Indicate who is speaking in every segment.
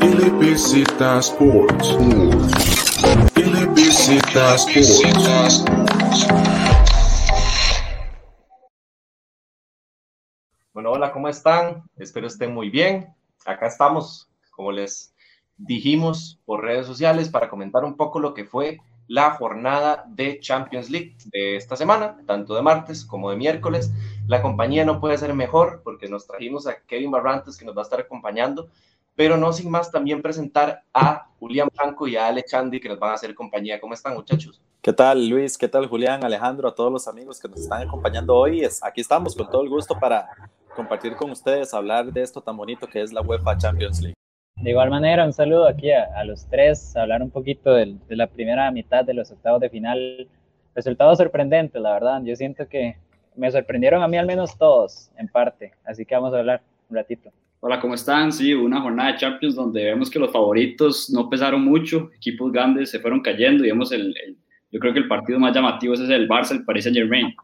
Speaker 1: LBZ Sports. LBZ Sports.
Speaker 2: Bueno, hola, ¿cómo están? Espero estén muy bien. Acá estamos, como les dijimos por redes sociales, para comentar un poco lo que fue la jornada de Champions League de esta semana, tanto de martes como de miércoles. La compañía no puede ser mejor porque nos trajimos a Kevin Barrantes que nos va a estar acompañando, pero no sin más también presentar a Julián Blanco y a Ale Chandy que nos van a hacer compañía. ¿Cómo están muchachos?
Speaker 3: ¿Qué tal Luis? ¿Qué tal Julián, Alejandro, a todos los amigos que nos están acompañando hoy? Aquí estamos con todo el gusto para compartir con ustedes, hablar de esto tan bonito que es la UEFA Champions League.
Speaker 4: De igual manera, un saludo aquí a, los tres, hablar un poquito de, la primera mitad de los octavos de final. Resultados sorprendentes, la verdad. Yo siento que me sorprendieron a mí al menos todos, en parte. Así que vamos a hablar un ratito.
Speaker 5: Hola, ¿cómo están? Sí, una jornada de Champions donde vemos que los favoritos no pesaron mucho, equipos grandes se fueron cayendo y vemos el, yo creo que el partido más llamativo es el Barça, el Paris Saint Germain.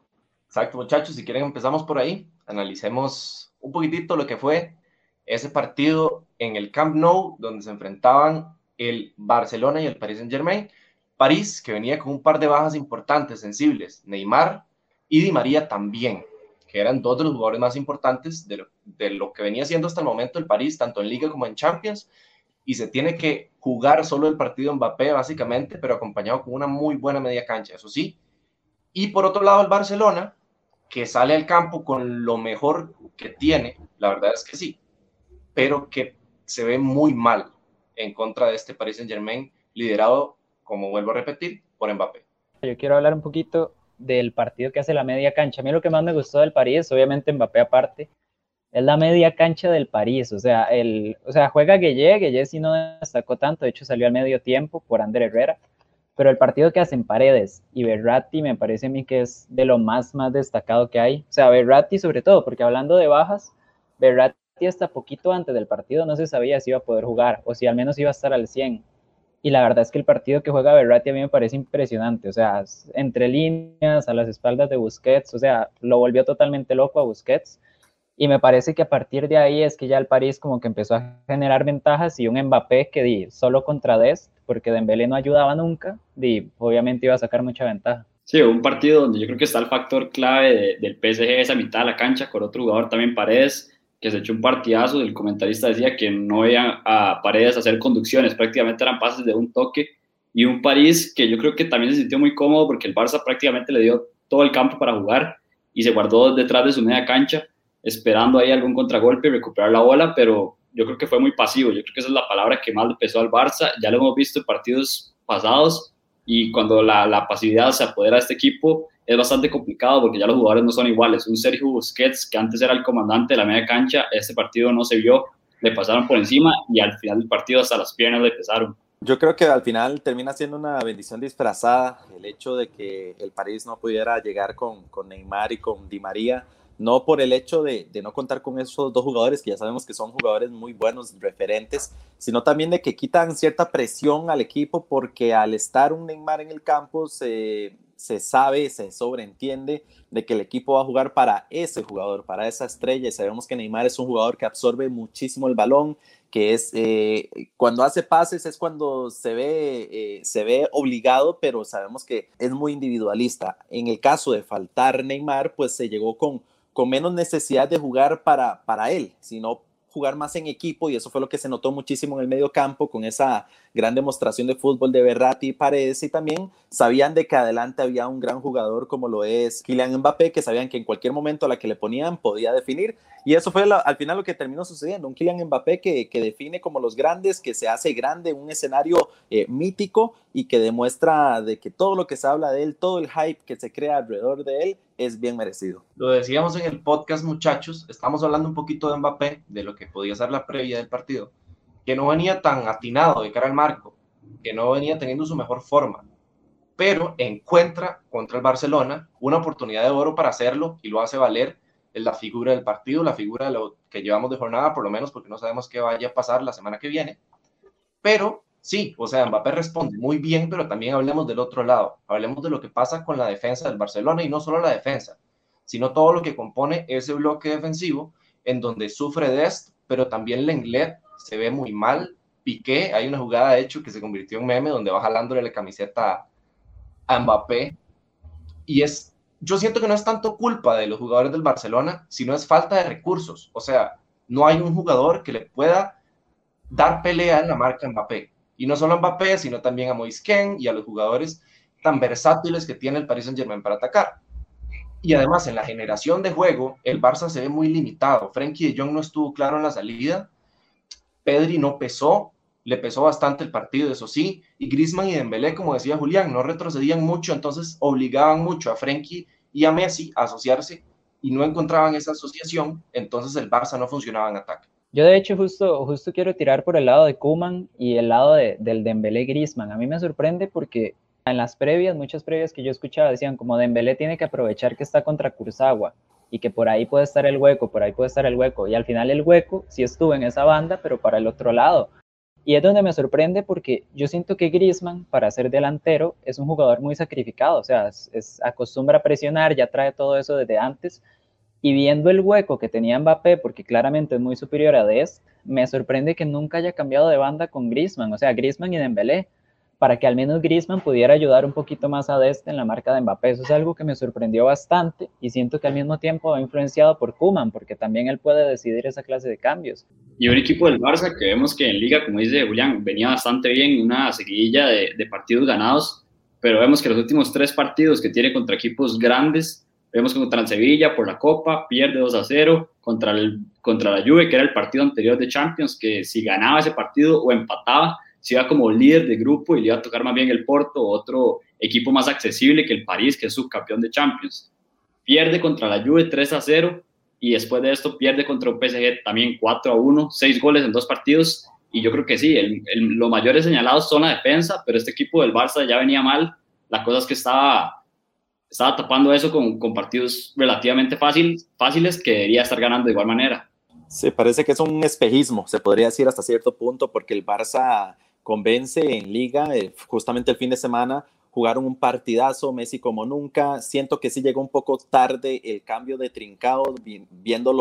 Speaker 2: Exacto, muchachos, si quieren empezamos por ahí, analicemos un poquitito lo que fue ese partido en el Camp Nou, donde se enfrentaban el Barcelona y el Paris Saint Germain. París, que venía con un par de bajas importantes, sensibles, Neymar y Di María también, que eran dos de los jugadores más importantes de lo, que venía siendo hasta el momento el París, tanto en Liga como en Champions, y se tiene que jugar solo el partido Mbappé, básicamente, pero acompañado con una muy buena media cancha, eso sí. Y por otro lado, el Barcelona, que sale al campo con lo mejor que tiene, la verdad es que sí, pero que se ve muy mal en contra de este Paris Saint Germain, liderado, como vuelvo a repetir, por Mbappé.
Speaker 4: Yo quiero hablar un poquito del partido que hace la media cancha. A mí lo que más me gustó del París, obviamente Mbappé aparte, es la media cancha del París. O sea, el, o sea juega Gueye, Gueye sí no destacó tanto, de hecho salió al medio tiempo por Ander Herrera, pero el partido que hacen Paredes y Berratti me parece a mí que es de lo más, más destacado que hay. O sea, Berratti sobre todo, porque hablando de bajas, Berratti hasta poquito antes del partido no se sabía si iba a poder jugar o si al menos iba a estar al 100. Y la verdad es que el partido que juega Berratti a mí me parece impresionante, o sea, entre líneas, a las espaldas de Busquets, o sea, lo volvió totalmente loco a Busquets. Y me parece que a partir de ahí es que ya el París como que empezó a generar ventajas y un Mbappé que di solo contra Dest, porque Dembélé no ayudaba nunca, di, obviamente iba a sacar mucha ventaja.
Speaker 5: Sí, un partido donde yo creo que está el factor clave del PSG, esa mitad de la cancha, con otro jugador también Paredes, que se echó un partidazo, el comentarista decía que no veía a Paredes hacer conducciones, prácticamente eran pases de un toque, y un París que yo creo que también se sintió muy cómodo porque el Barça prácticamente le dio todo el campo para jugar y se guardó detrás de su media cancha, esperando ahí algún contragolpe y recuperar la bola, pero yo creo que fue muy pasivo, yo creo que esa es la palabra que más le pesó al Barça, ya lo hemos visto en partidos pasados, y cuando la, la pasividad se apodera de este equipo, es bastante complicado porque ya los jugadores no son iguales. Un Sergio Busquets, que antes era el comandante de la media cancha, este partido no se vio, le pasaron por encima y al final del partido hasta las piernas le pesaron.
Speaker 3: Yo creo que al final termina siendo una bendición disfrazada el hecho de que el París no pudiera llegar con, con Neymar y con Di María no por el hecho de, no contar con esos dos jugadores, que ya sabemos que son jugadores muy buenos, referentes, sino también de que quitan cierta presión al equipo porque al estar un Neymar en el campo se, se sabe, se sobreentiende de que el equipo va a jugar para ese jugador, para esa estrella, y sabemos que Neymar es un jugador que absorbe muchísimo el balón, que es eh, cuando hace pases es cuando se ve, eh, se ve obligado, pero sabemos que es muy individualista. En el caso de faltar Neymar, pues se llegó con con menos necesidad de jugar para, para él, sino jugar más en equipo y eso fue lo que se notó muchísimo en el medio campo con esa gran demostración de fútbol de Berratti y Paredes. Y también sabían de que adelante había un gran jugador como lo es Kylian Mbappé que sabían que en cualquier momento a la que le ponían podía definir. Y eso fue al final lo que terminó sucediendo, un Kylian Mbappé que, que define como los grandes, que se hace grande un escenario eh, mítico y que demuestra de que todo lo que se habla de él, todo el hype que se crea alrededor de él es bien merecido.
Speaker 2: Lo decíamos en el podcast, muchachos, estamos hablando un poquito de Mbappé, de lo que podía ser la previa del partido, que no venía tan atinado de cara al marco, que no venía teniendo su mejor forma, pero encuentra contra el Barcelona una oportunidad de oro para hacerlo y lo hace valer en la figura del partido, la figura de lo que llevamos de jornada, por lo menos porque no sabemos qué vaya a pasar la semana que viene. Pero sí, o sea, Mbappé responde muy bien, pero también hablemos del otro lado, hablemos de lo que pasa con la defensa del Barcelona y no solo la defensa, sino todo lo que compone ese bloque defensivo en donde sufre Dest, pero también Lenglet se ve muy mal, Piqué, hay una jugada de hecho que se convirtió en meme donde va jalándole la camiseta a Mbappé. Y es, yo siento que no es tanto culpa de los jugadores del Barcelona, sino es falta de recursos. O sea, no hay un jugador que le pueda dar pelea en la marca Mbappé. Y no solo a Mbappé, sino también a Moisken y a los jugadores tan versátiles que tiene el Paris Saint Germain para atacar. Y además, en la generación de juego, el Barça se ve muy limitado. Frenkie de Jong no estuvo claro en la salida. Pedri no pesó, le pesó bastante el partido, eso sí. Y Griezmann y Dembélé, como decía Julián, no retrocedían mucho, entonces obligaban mucho a Frenkie y a Messi a asociarse y no encontraban esa asociación, entonces el Barça no funcionaba en ataque.
Speaker 4: Yo de hecho justo, justo quiero tirar por el lado de Kuman y el lado de, del Dembélé Griezmann. A mí me sorprende porque en las previas, muchas previas que yo escuchaba decían como Dembélé tiene que aprovechar que está contra Kurzawa y que por ahí puede estar el hueco, por ahí puede estar el hueco. Y al final el hueco sí estuvo en esa banda, pero para el otro lado. Y es donde me sorprende porque yo siento que Griezmann, para ser delantero, es un jugador muy sacrificado, o sea, es, acostumbra a presionar, ya trae todo eso desde antes. Y viendo el hueco que tenía Mbappé, porque claramente es muy superior a Dest, me sorprende que nunca haya cambiado de banda con Griezmann, o sea, Griezmann y Dembélé para que al menos Griezmann pudiera ayudar un poquito más a Dest en la marca de Mbappé. Eso es algo que me sorprendió bastante y siento que al mismo tiempo va influenciado por Kuman, porque también él puede decidir esa clase de cambios.
Speaker 5: Y un equipo del Barça que vemos que en Liga, como dice Julián, venía bastante bien, una seguidilla de, de partidos ganados, pero vemos que los últimos tres partidos que tiene contra equipos grandes, vemos contra el Sevilla por la Copa, pierde 2 a 0, contra, el, contra la Juve, que era el partido anterior de Champions, que si ganaba ese partido o empataba, se iba como líder de grupo y le iba a tocar más bien el Porto, otro equipo más accesible que el París, que es subcampeón de Champions. Pierde contra la Juve 3 a 0 y después de esto pierde contra un PSG también 4 a 1, 6 goles en dos partidos. Y yo creo que sí, el, los mayores señalados son la defensa, pero este equipo del Barça ya venía mal. La cosa es que estaba, estaba tapando eso con, con partidos relativamente fácil, fáciles que debería estar ganando de igual manera.
Speaker 3: Se parece que es un espejismo, se podría decir hasta cierto punto, porque el Barça convence en liga, eh, justamente el fin de semana jugaron un partidazo, Messi como nunca, siento que sí llegó un poco tarde el cambio de trincado, viendo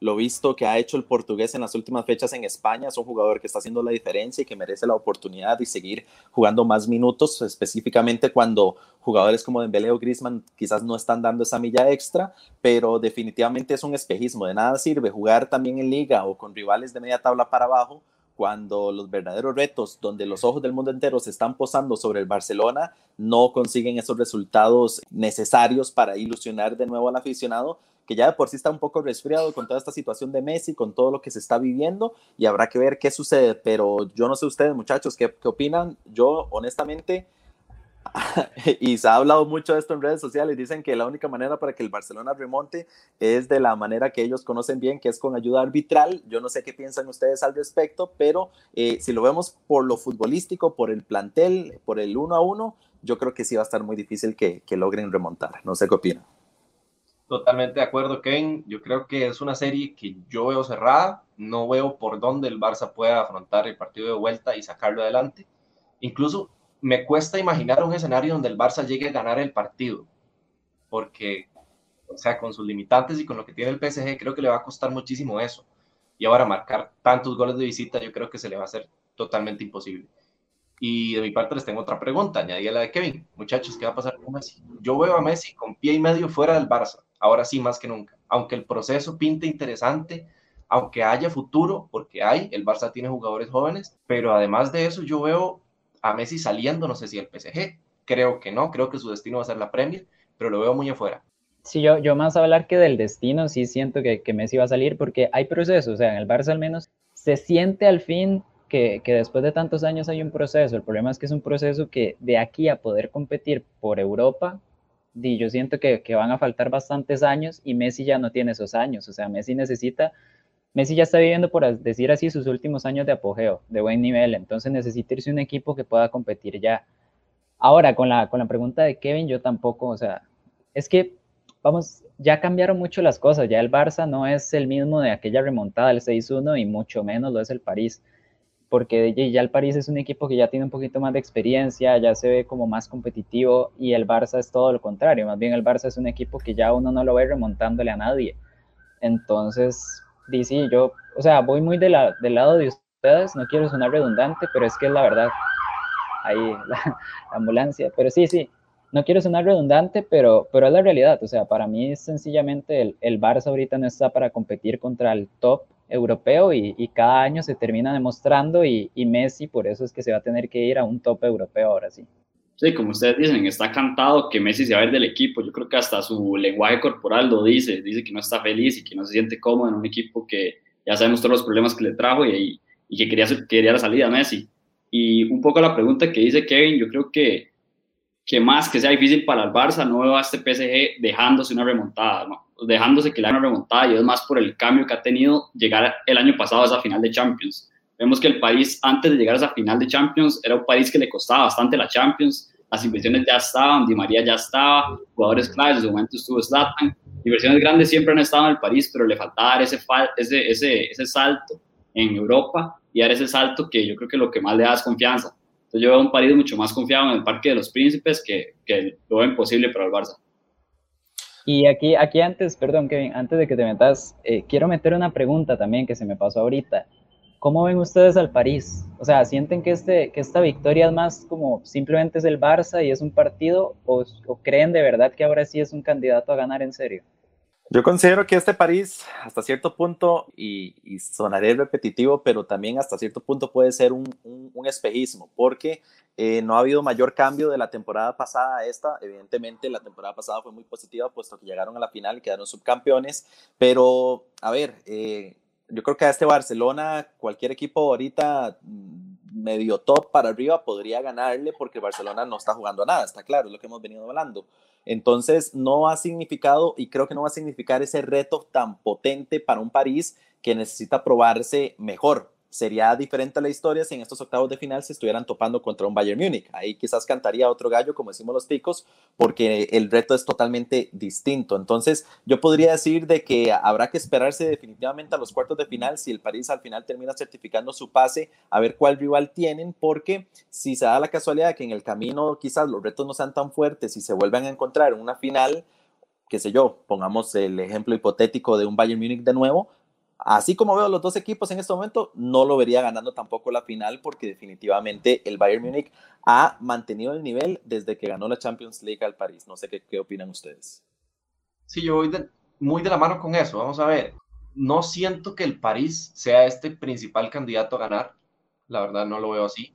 Speaker 3: lo, visto que ha hecho el portugués en las últimas fechas en España, es un jugador que está haciendo la diferencia y que merece la oportunidad de seguir jugando más minutos, específicamente cuando jugadores como Dembélé o Griezmann quizás no están dando esa milla extra, pero definitivamente es un espejismo, de nada sirve jugar también en liga o con rivales de media tabla para abajo cuando los verdaderos retos, donde los ojos del mundo entero se están posando sobre el Barcelona, no consiguen esos resultados necesarios para ilusionar de nuevo al aficionado, que ya de por sí está un poco resfriado con toda esta situación de Messi, con todo lo que se está viviendo, y habrá que ver qué sucede. Pero yo no sé ustedes, muchachos, qué, qué opinan. Yo, honestamente, y se ha hablado mucho de esto en redes sociales, dicen que la única manera para que el Barcelona remonte es de la manera que ellos conocen bien, que es con ayuda arbitral. Yo no sé qué piensan ustedes al respecto, pero eh, si lo vemos por lo futbolístico, por el plantel, por el uno a uno, yo creo que sí va a estar muy difícil que, que logren remontar. No sé qué opinan.
Speaker 2: Totalmente de acuerdo, Ken. Yo creo que es una serie que yo veo cerrada. No veo por dónde el Barça pueda afrontar el partido de vuelta y sacarlo adelante. Incluso me cuesta imaginar un escenario donde el Barça llegue a ganar el partido, porque, o sea, con sus limitantes y con lo que tiene el PSG, creo que le va a costar muchísimo eso. Y ahora marcar tantos goles de visita, yo creo que se le va a hacer totalmente imposible. Y de mi parte les tengo otra pregunta, añadí a la de Kevin. Muchachos, ¿qué va a pasar con Messi? Yo veo a Messi con pie y medio fuera del Barça, ahora sí más que nunca. Aunque el proceso pinte interesante, aunque haya futuro, porque hay, el Barça tiene jugadores jóvenes, pero además de eso yo veo a Messi saliendo, no sé si el PSG, creo que no, creo que su destino va a ser la Premier, pero lo veo muy afuera.
Speaker 4: Sí, yo, yo más hablar que del destino, sí siento que, que Messi va a salir porque hay procesos, o sea, en el Barça al menos se siente al fin que, que, después de tantos años hay un proceso. El problema es que es un proceso que de aquí a poder competir por Europa, y yo siento que, que, van a faltar bastantes años y Messi ya no tiene esos años. O sea, Messi necesita Messi ya está viviendo, por decir así, sus últimos años de apogeo, de buen nivel, entonces necesita irse un equipo que pueda competir ya. Ahora, con la, con la pregunta de Kevin, yo tampoco, o sea, es que, vamos, ya cambiaron mucho las cosas, ya el Barça no es el mismo de aquella remontada del 6-1 y mucho menos lo es el París, porque ya el París es un equipo que ya tiene un poquito más de experiencia, ya se ve como más competitivo y el Barça es todo lo contrario, más bien el Barça es un equipo que ya uno no lo ve remontándole a nadie. Entonces, sí, yo, o sea, voy muy de del lado de ustedes, no quiero sonar redundante, pero es que la verdad. Ahí la, ambulancia, pero sí, sí, no quiero sonar redundante, pero, pero es la realidad. O sea, para mí sencillamente el, el Barça ahorita no está para competir contra el top europeo y, y cada año se termina demostrando y, y, Messi por eso es que se va a tener que ir a un top europeo ahora sí.
Speaker 5: Sí, como ustedes dicen, está cantado que Messi se va a ir del equipo. Yo creo que hasta su lenguaje corporal lo dice. Dice que no está feliz y que no se siente cómodo en un equipo que ya sabemos todos los problemas que le trajo y, y que quería, quería la salida a Messi. Y un poco la pregunta que dice Kevin, yo creo que, que más que sea difícil para el Barça, no veo a este PSG dejándose una remontada, ¿no? dejándose que le haga una remontada y es más por el cambio que ha tenido llegar el año pasado a esa final de Champions. Vemos que el París, antes de llegar a esa final de Champions, era un París que le costaba bastante la Champions, las inversiones ya estaban, Di María ya estaba, jugadores claves, en su momento estuvo Zlatan, inversiones grandes siempre han estado en el París, pero le faltaba dar ese, ese, ese, ese salto en Europa y dar ese salto que yo creo que lo que más le da es confianza. Entonces yo veo un París mucho más confiado en el Parque de los Príncipes que, lo ven posible para el Barça.
Speaker 4: Y aquí, aquí antes, perdón Kevin, antes de que te metas, eh, quiero meter una pregunta también que se me pasó ahorita. ¿Cómo ven ustedes al París? O sea, ¿sienten que, este, que esta victoria es más como simplemente es el Barça y es un partido o creen de verdad que ahora sí es un candidato a ganar en serio?
Speaker 3: Yo considero que este París, hasta cierto punto, y, y, sonaré repetitivo, pero también hasta cierto punto puede ser un, un, un espejismo, porque eh, no ha habido mayor cambio de la temporada pasada a esta. Evidentemente, la temporada pasada fue muy positiva, puesto que llegaron a la final y quedaron subcampeones. Pero, a ver, eh, yo creo que a este Barcelona, cualquier equipo ahorita medio top para arriba podría ganarle, porque Barcelona no está jugando a nada, está claro, es lo que hemos venido hablando. Entonces, no ha significado y creo que no va a significar ese reto tan potente para un París que necesita probarse mejor. Sería diferente la historia si en estos octavos de final se estuvieran topando contra un Bayern Múnich. Ahí quizás cantaría otro gallo, como decimos los ticos, porque el reto es totalmente distinto. Entonces, yo podría decir de que habrá que esperarse definitivamente a los cuartos de final si el París al final termina certificando su pase, a ver cuál rival tienen, porque si se da la casualidad que en el camino quizás los retos no sean tan fuertes y se vuelvan a encontrar en una final, qué sé yo, pongamos el ejemplo hipotético de un Bayern Múnich de nuevo, así como veo los dos equipos en este momento, no lo vería ganando tampoco la final porque definitivamente el Bayern Múnich ha mantenido el nivel desde que ganó la Champions League al París. No sé qué, qué opinan ustedes.
Speaker 2: Sí, yo voy muy de la mano con eso. Vamos a ver. No siento que el París sea este principal candidato a ganar. La verdad no lo veo así.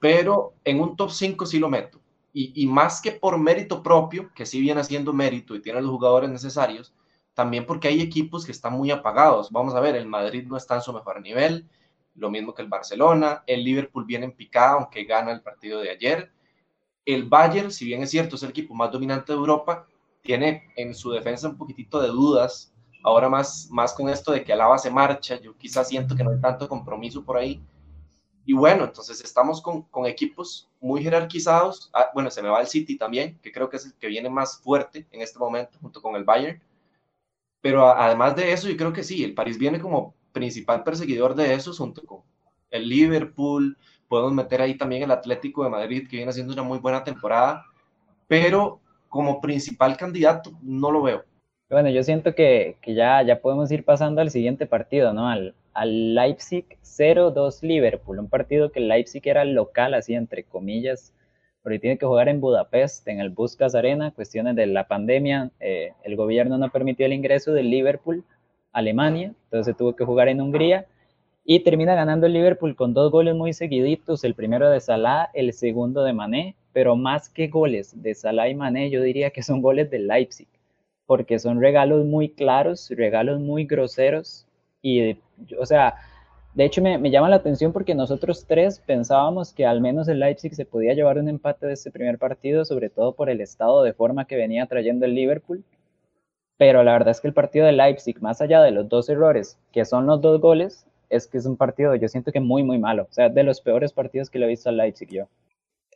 Speaker 2: Pero en un top 5 sí lo meto. Y, y más que por mérito propio, que sí viene haciendo mérito y tiene los jugadores necesarios, también porque hay equipos que están muy apagados. Vamos a ver, el Madrid no está en su mejor nivel, lo mismo que el Barcelona, el Liverpool viene en picada, aunque gana el partido de ayer. El Bayern, si bien es cierto, es el equipo más dominante de Europa, tiene en su defensa un poquitito de dudas, ahora más, más con esto de que Alaba se marcha, yo quizás siento que no hay tanto compromiso por ahí. Y bueno, entonces estamos con, con equipos muy jerarquizados. Ah, bueno, se me va el City también, que creo que es el que viene más fuerte en este momento, junto con el Bayern pero además de eso, yo creo que sí, el París viene como principal perseguidor de eso, junto con el Liverpool, podemos meter ahí también el Atlético de Madrid, que viene haciendo una muy buena temporada, pero como principal candidato no lo veo.
Speaker 4: Bueno, yo siento que, que ya, ya podemos ir pasando al siguiente partido, ¿no? Al, al Leipzig 0-2 Liverpool, un partido que el Leipzig era local, así entre comillas, porque tiene que jugar en Budapest, en el Buscas Arena, cuestiones de la pandemia, eh, el gobierno no permitió el ingreso del Liverpool a Alemania, entonces tuvo que jugar en Hungría y termina ganando el Liverpool con dos goles muy seguiditos, el primero de Salah, el segundo de Mané, pero más que goles de Salah y Mané, yo diría que son goles del Leipzig, porque son regalos muy claros, regalos muy groseros y, o sea, de hecho, me, me, llama la atención porque nosotros tres pensábamos que al menos el Leipzig se podía llevar un empate de este primer partido, sobre todo por el estado de forma que venía trayendo el Liverpool. Pero la verdad es que el partido de Leipzig, más allá de los dos errores, que son los dos goles, es que es un partido, yo siento que muy, muy malo. O sea, de los peores partidos que le he visto al Leipzig yo.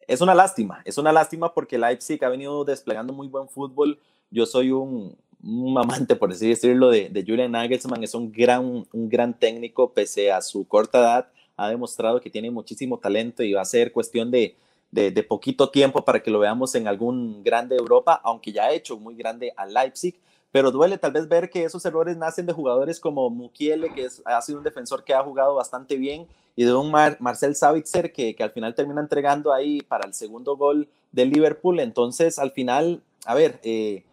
Speaker 3: Es una lástima, es una lástima porque Leipzig ha venido desplegando muy buen fútbol. Yo soy un, un amante, por así decirlo, de, de Julian Nagelsmann. Es un gran, un gran técnico, pese a su corta edad, ha demostrado que tiene muchísimo talento y va a ser cuestión de, de, poquito tiempo para que lo veamos en algún grande Europa, aunque ya ha hecho muy grande a Leipzig. pero duele tal vez ver que esos errores nacen de jugadores como Mukiele, que ha sido un defensor que ha jugado bastante bien, y de un Marcel Savitzer que, que al final termina entregando ahí para el segundo gol del Liverpool. Entonces, al final, a ver, eh,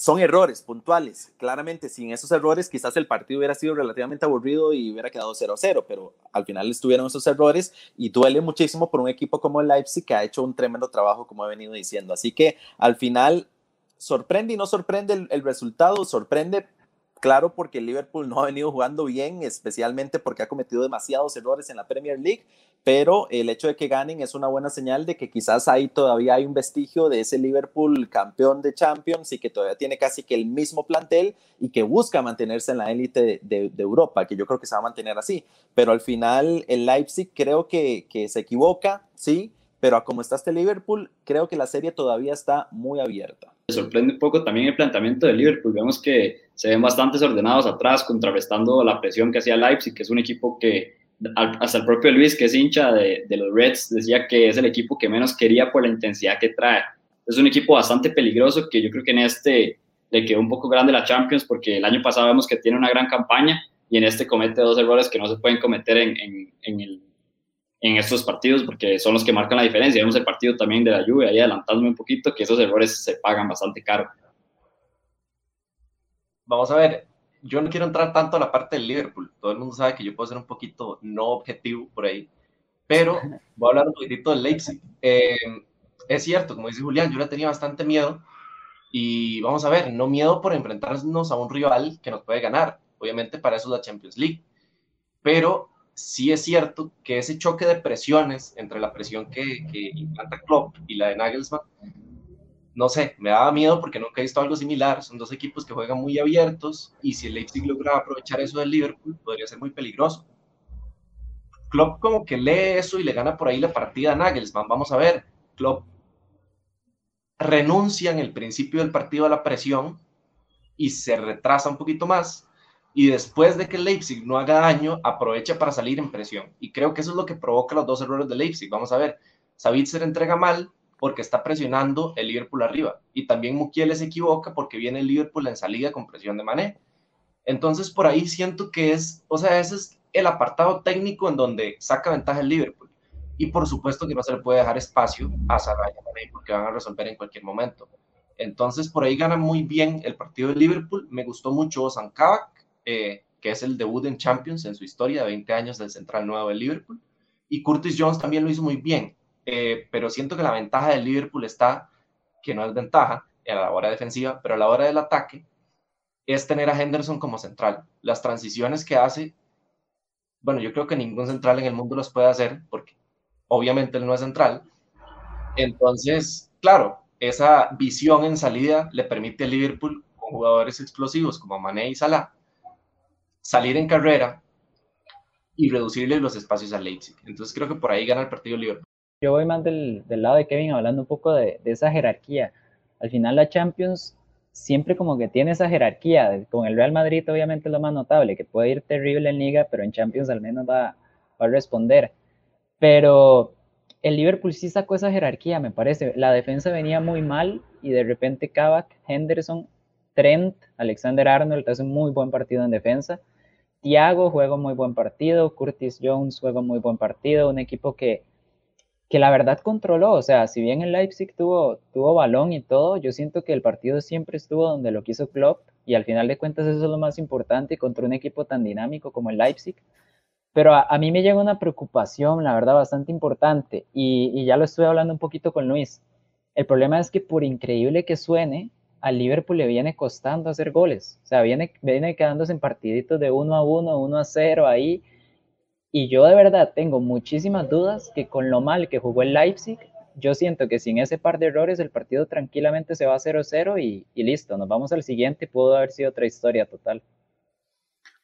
Speaker 3: son errores puntuales. Claramente, sin esos errores, quizás el partido hubiera sido relativamente aburrido y hubiera quedado 0-0, pero al final estuvieron esos errores y duele muchísimo por un equipo como el Leipzig que ha hecho un tremendo trabajo, como he venido diciendo. Así que al final sorprende y no sorprende el resultado, sorprende Claro, porque Liverpool no ha venido jugando bien, especialmente porque ha cometido demasiados errores en la Premier League, pero el hecho de que ganen es una buena señal de que quizás ahí todavía hay un vestigio de ese Liverpool campeón de Champions y que todavía tiene casi que el mismo plantel y que busca mantenerse en la élite de, Europa, que yo creo que se va a mantener así. Pero al final el Leipzig creo que se equivoca, sí, pero a como está este Liverpool, creo que la serie todavía está muy abierta.
Speaker 5: Me sorprende un poco también el planteamiento de Liverpool. Vemos que se ven bastante ordenados atrás, contrarrestando la presión que hacía Leipzig, que es un equipo que hasta el propio Luis, que es hincha de, de, los Reds, decía que es el equipo que menos quería por la intensidad que trae. Es un equipo bastante peligroso que yo creo que en este le quedó un poco grande la Champions porque el año pasado vemos que tiene una gran campaña y en este comete dos errores que no se pueden cometer en, en, en el en estos partidos porque son los que marcan la diferencia. Vemos el partido también de la lluvia, ahí adelantándome un poquito, que esos errores se pagan bastante caro.
Speaker 2: Vamos a ver, yo no quiero entrar tanto a la parte del Liverpool. Todo el mundo sabe que yo puedo ser un poquito no objetivo por ahí, pero voy a hablar un poquitito del Leipzig. Eh, es cierto, como dice Julián, yo le tenía bastante miedo y vamos a ver, no miedo por enfrentarnos a un rival que nos puede ganar. Obviamente para eso es la Champions League. Pero sí es cierto que ese choque de presiones entre la presión que, que implanta Klopp y la de Nagelsmann, no sé, me daba miedo porque nunca he visto algo similar. Son dos equipos que juegan muy abiertos y si el Leipzig logra aprovechar eso del Liverpool, podría ser muy peligroso. Klopp como que lee eso y le gana por ahí la partida a Nagelsmann. Vamos a ver, Klopp renuncia en el principio del partido a la presión y se retrasa un poquito más y después de que Leipzig no haga daño, aprovecha para salir en presión. Y creo que eso es lo que provoca los dos errores de Leipzig. Vamos a ver, Savitzer entrega mal porque está presionando el Liverpool arriba. Y también Mukiele se equivoca porque viene el Liverpool en salida con presión de Mané. Entonces, por ahí siento que es, o sea, ese es el apartado técnico en donde saca ventaja el Liverpool. Y por supuesto que no se le puede dejar espacio a Salah y Mané porque van a resolver en cualquier momento. Entonces, por ahí gana muy bien el partido del Liverpool. Me gustó mucho Ozan Kabak eh, que es el debut en Champions en su historia de 20 años del central nuevo del Liverpool. Y Curtis Jones también lo hizo muy bien, eh, pero siento que la ventaja del Liverpool está, que no es ventaja a la hora defensiva, pero a la hora del ataque, es tener a Henderson como central. Las transiciones que hace, bueno, yo creo que ningún central en el mundo los puede hacer, porque obviamente él no es central. Entonces, claro, esa visión en salida le permite al Liverpool, con jugadores explosivos como Mané y Salah, salir en carrera y reducirle los espacios a Leipzig. Entonces creo que por ahí gana el partido Liverpool.
Speaker 4: Yo voy más del, del lado de Kevin hablando un poco de, de, esa jerarquía. Al final la Champions siempre como que tiene esa jerarquía. Con el Real Madrid obviamente es lo más notable, que puede ir terrible en liga, pero en Champions al menos va, va a responder. Pero el Liverpool sí sacó esa jerarquía, me parece. La defensa venía muy mal y de repente Kavak, Henderson, Trent, Alexander Arnold hace un muy buen partido en defensa. Thiago juega muy buen partido, Curtis Jones juega muy buen partido, un equipo que, que la verdad controló, o sea, si bien el Leipzig tuvo, tuvo balón y todo, yo siento que el partido siempre estuvo donde lo quiso Klopp y al final de cuentas eso es lo más importante contra un equipo tan dinámico como el Leipzig. Pero a, a mí me llega una preocupación, la verdad, bastante importante y, y ya lo estuve hablando un poquito con Luis. El problema es que por increíble que suene, al Liverpool le viene costando hacer goles. O sea, viene, viene quedándose en partiditos de 1 a 1, 1 a 0 ahí. Y yo de verdad tengo muchísimas dudas que con lo mal que jugó el Leipzig, yo siento que sin ese par de errores el partido tranquilamente se va a 0-0 y, y listo, nos vamos al siguiente, pudo haber sido otra historia total.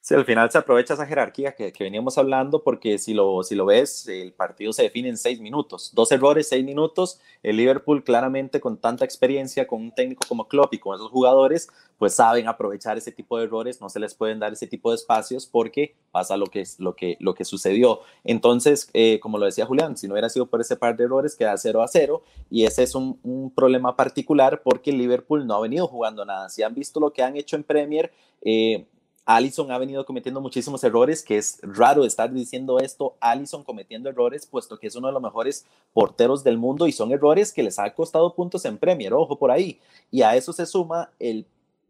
Speaker 3: Sí, al final se aprovecha esa jerarquía que, que, veníamos hablando porque si lo, si lo ves, el partido se define en seis minutos. Dos errores, seis minutos. El Liverpool claramente con tanta experiencia, con un técnico como Klopp y con esos jugadores, pues saben aprovechar ese tipo de errores, no se les pueden dar ese tipo de espacios porque pasa lo que, lo que, lo que sucedió. Entonces, eh, como lo decía Julián, si no hubiera sido por ese par de errores, queda 0 a 0 y ese es un, un problema particular porque el Liverpool no ha venido jugando nada. Si han visto lo que han hecho en Premier, eh, Allison ha venido cometiendo muchísimos errores, que es raro estar diciendo esto, Allison cometiendo errores, puesto que es uno de los mejores porteros del mundo y son errores que les ha costado puntos en Premier, ojo por ahí. Y a eso se suma el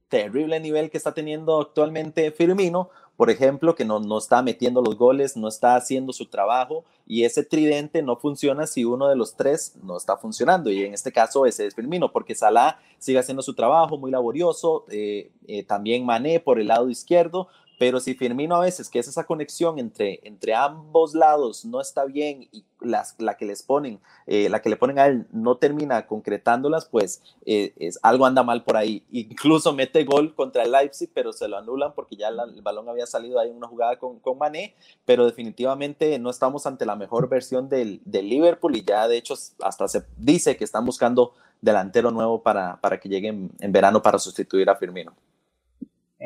Speaker 3: terrible nivel que está teniendo actualmente Firmino, por ejemplo, que no, no está metiendo los goles, no está haciendo su trabajo y ese tridente no funciona si uno de los tres no está funcionando y en este caso ese es Firmino, porque Salah sigue haciendo su trabajo muy laborioso, eh, eh, también Mané por el lado izquierdo, pero si Firmino a veces, que es esa conexión entre, entre ambos lados, no está bien y las, la que les ponen, eh, la que le ponen a él no termina concretándolas, pues eh, es, algo anda mal por ahí. Incluso mete gol contra el Leipzig, pero se lo anulan porque ya el balón había salido ahí en una jugada con, con Mané, pero definitivamente no estamos ante la mejor versión del, del Liverpool y ya de hecho hasta se dice que están buscando delantero nuevo para, para que llegue en, en verano para sustituir a Firmino.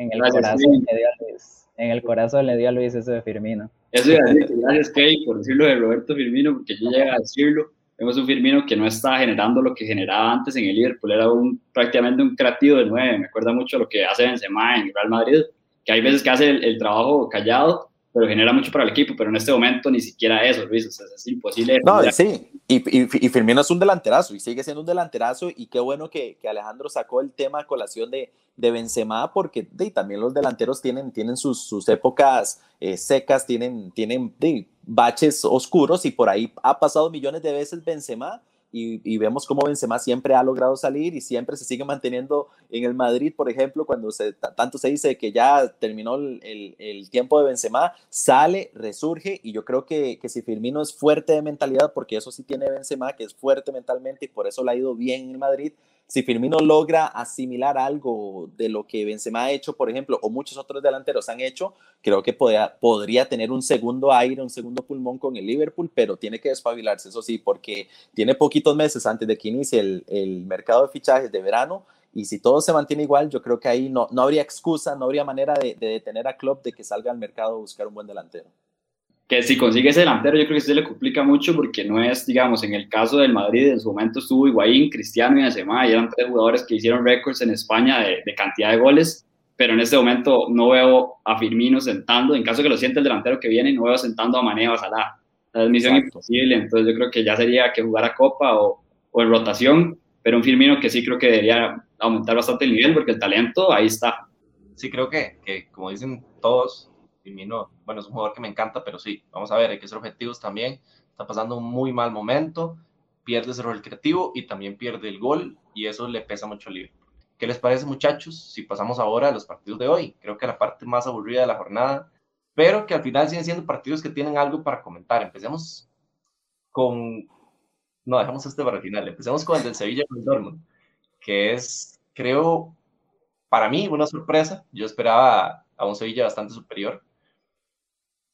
Speaker 4: En el, corazón le dio a Luis, en el corazón le dio a Luis eso de Firmino.
Speaker 5: Eso iba a decir, gracias Kay por decirlo de Roberto Firmino, porque yo llegué a decirlo. Vemos un Firmino que no está generando lo que generaba antes en el Liverpool, era un, prácticamente un creativo de nueve. Me acuerda mucho lo que hace Benzema en Real Madrid, que hay veces que hace el, el trabajo callado, pero genera mucho para el equipo, pero en este momento ni siquiera eso, Luis, o sea, es imposible.
Speaker 3: No, sí, y, y, y, Firmino es un delanterazo y sigue siendo un delanterazo y qué bueno que, que Alejandro sacó el tema a colación de, de Benzema porque de, también los delanteros tienen, tienen sus, sus épocas eh, secas, tienen, tienen de, baches oscuros y por ahí ha pasado millones de veces Benzema y, vemos cómo Benzema siempre ha logrado salir y siempre se sigue manteniendo en el Madrid, por ejemplo, cuando tanto se dice que ya terminó el, el, el, tiempo de Benzema, sale, resurge y yo creo que, que, si Firmino es fuerte de mentalidad, porque eso sí tiene Benzema, que es fuerte mentalmente y por eso le ha ido bien en el Madrid, si Firmino logra asimilar algo de lo que Benzema ha hecho, por ejemplo, o muchos otros delanteros han hecho, creo que podría, tener un segundo aire, un segundo pulmón con el Liverpool, pero tiene que despabilarse, eso sí, porque tiene poquitos meses antes de que inicie el, el mercado de fichajes de verano y si todo se mantiene igual, yo creo que ahí no, no habría excusa, no habría manera de, de detener a Klopp de que salga al mercado a buscar un buen delantero
Speaker 5: que si consigue ese delantero, yo creo que se le complica mucho porque no es, digamos, en el caso del Madrid, en su momento estuvo Higuaín, Cristiano y Benzema, y eran tres jugadores que hicieron récords en España de, de, cantidad de goles, pero en este momento no veo a Firmino sentando, en caso que lo siente el delantero que viene, no veo sentando a Mané o a Salah. Es misión Exacto. imposible, entonces yo creo que ya sería que jugar a Copa o, o en rotación, pero un Firmino que sí creo que debería aumentar bastante el nivel porque el talento ahí está.
Speaker 2: Sí, creo que, que como dicen todos, Firmino, bueno, es un jugador que me encanta, pero sí, vamos a ver, hay que ser objetivos también. Está pasando un muy mal momento, pierde ese rol creativo y también pierde el gol, y eso le pesa mucho al Liverpool. ¿Qué les parece, muchachos? Si pasamos ahora a los partidos de hoy, creo que la parte más aburrida de la jornada, pero que al final siguen siendo partidos que tienen algo para comentar. Empecemos con. No, dejamos este para el final. Empecemos con el del Sevilla con el Dortmund, que es, creo, para mí, una sorpresa. Yo esperaba a un Sevilla bastante superior.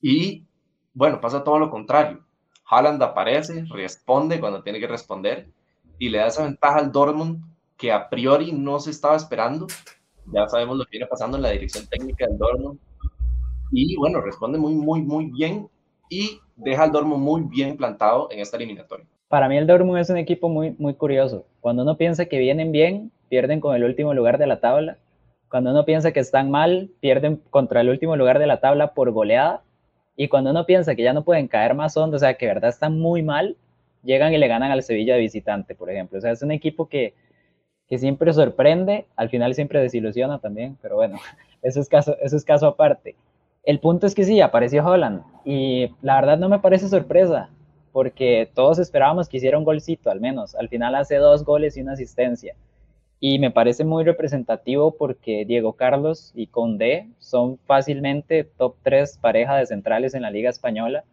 Speaker 2: Y bueno, pasa todo lo contrario. Haaland aparece, responde cuando tiene que responder y le da esa ventaja al Dortmund que a priori no se estaba esperando. Ya sabemos lo que viene pasando en la dirección técnica del Dortmund. Y bueno, responde muy, muy, muy bien y deja al Dortmund muy bien plantado en esta eliminatoria.
Speaker 4: Para mí el Dortmund es un equipo muy, muy curioso. Cuando uno piensa que vienen bien, pierden con el último lugar de la tabla. Cuando uno piensa que están mal, pierden contra el último lugar de la tabla por goleada y cuando uno piensa que ya no pueden caer más hondo, o sea, que de verdad están muy mal, llegan y le ganan al Sevilla de visitante, por ejemplo. O sea, es un equipo que, que siempre sorprende, al final siempre desilusiona también, pero bueno, eso es caso, eso es caso aparte. El punto es que sí, apareció Holland y la verdad no me parece sorpresa, porque todos esperábamos que hiciera un golcito al menos. Al final hace dos goles y una asistencia y me parece muy representativo porque Diego Carlos y Condé son fácilmente top 3 pareja de centrales en la Liga Española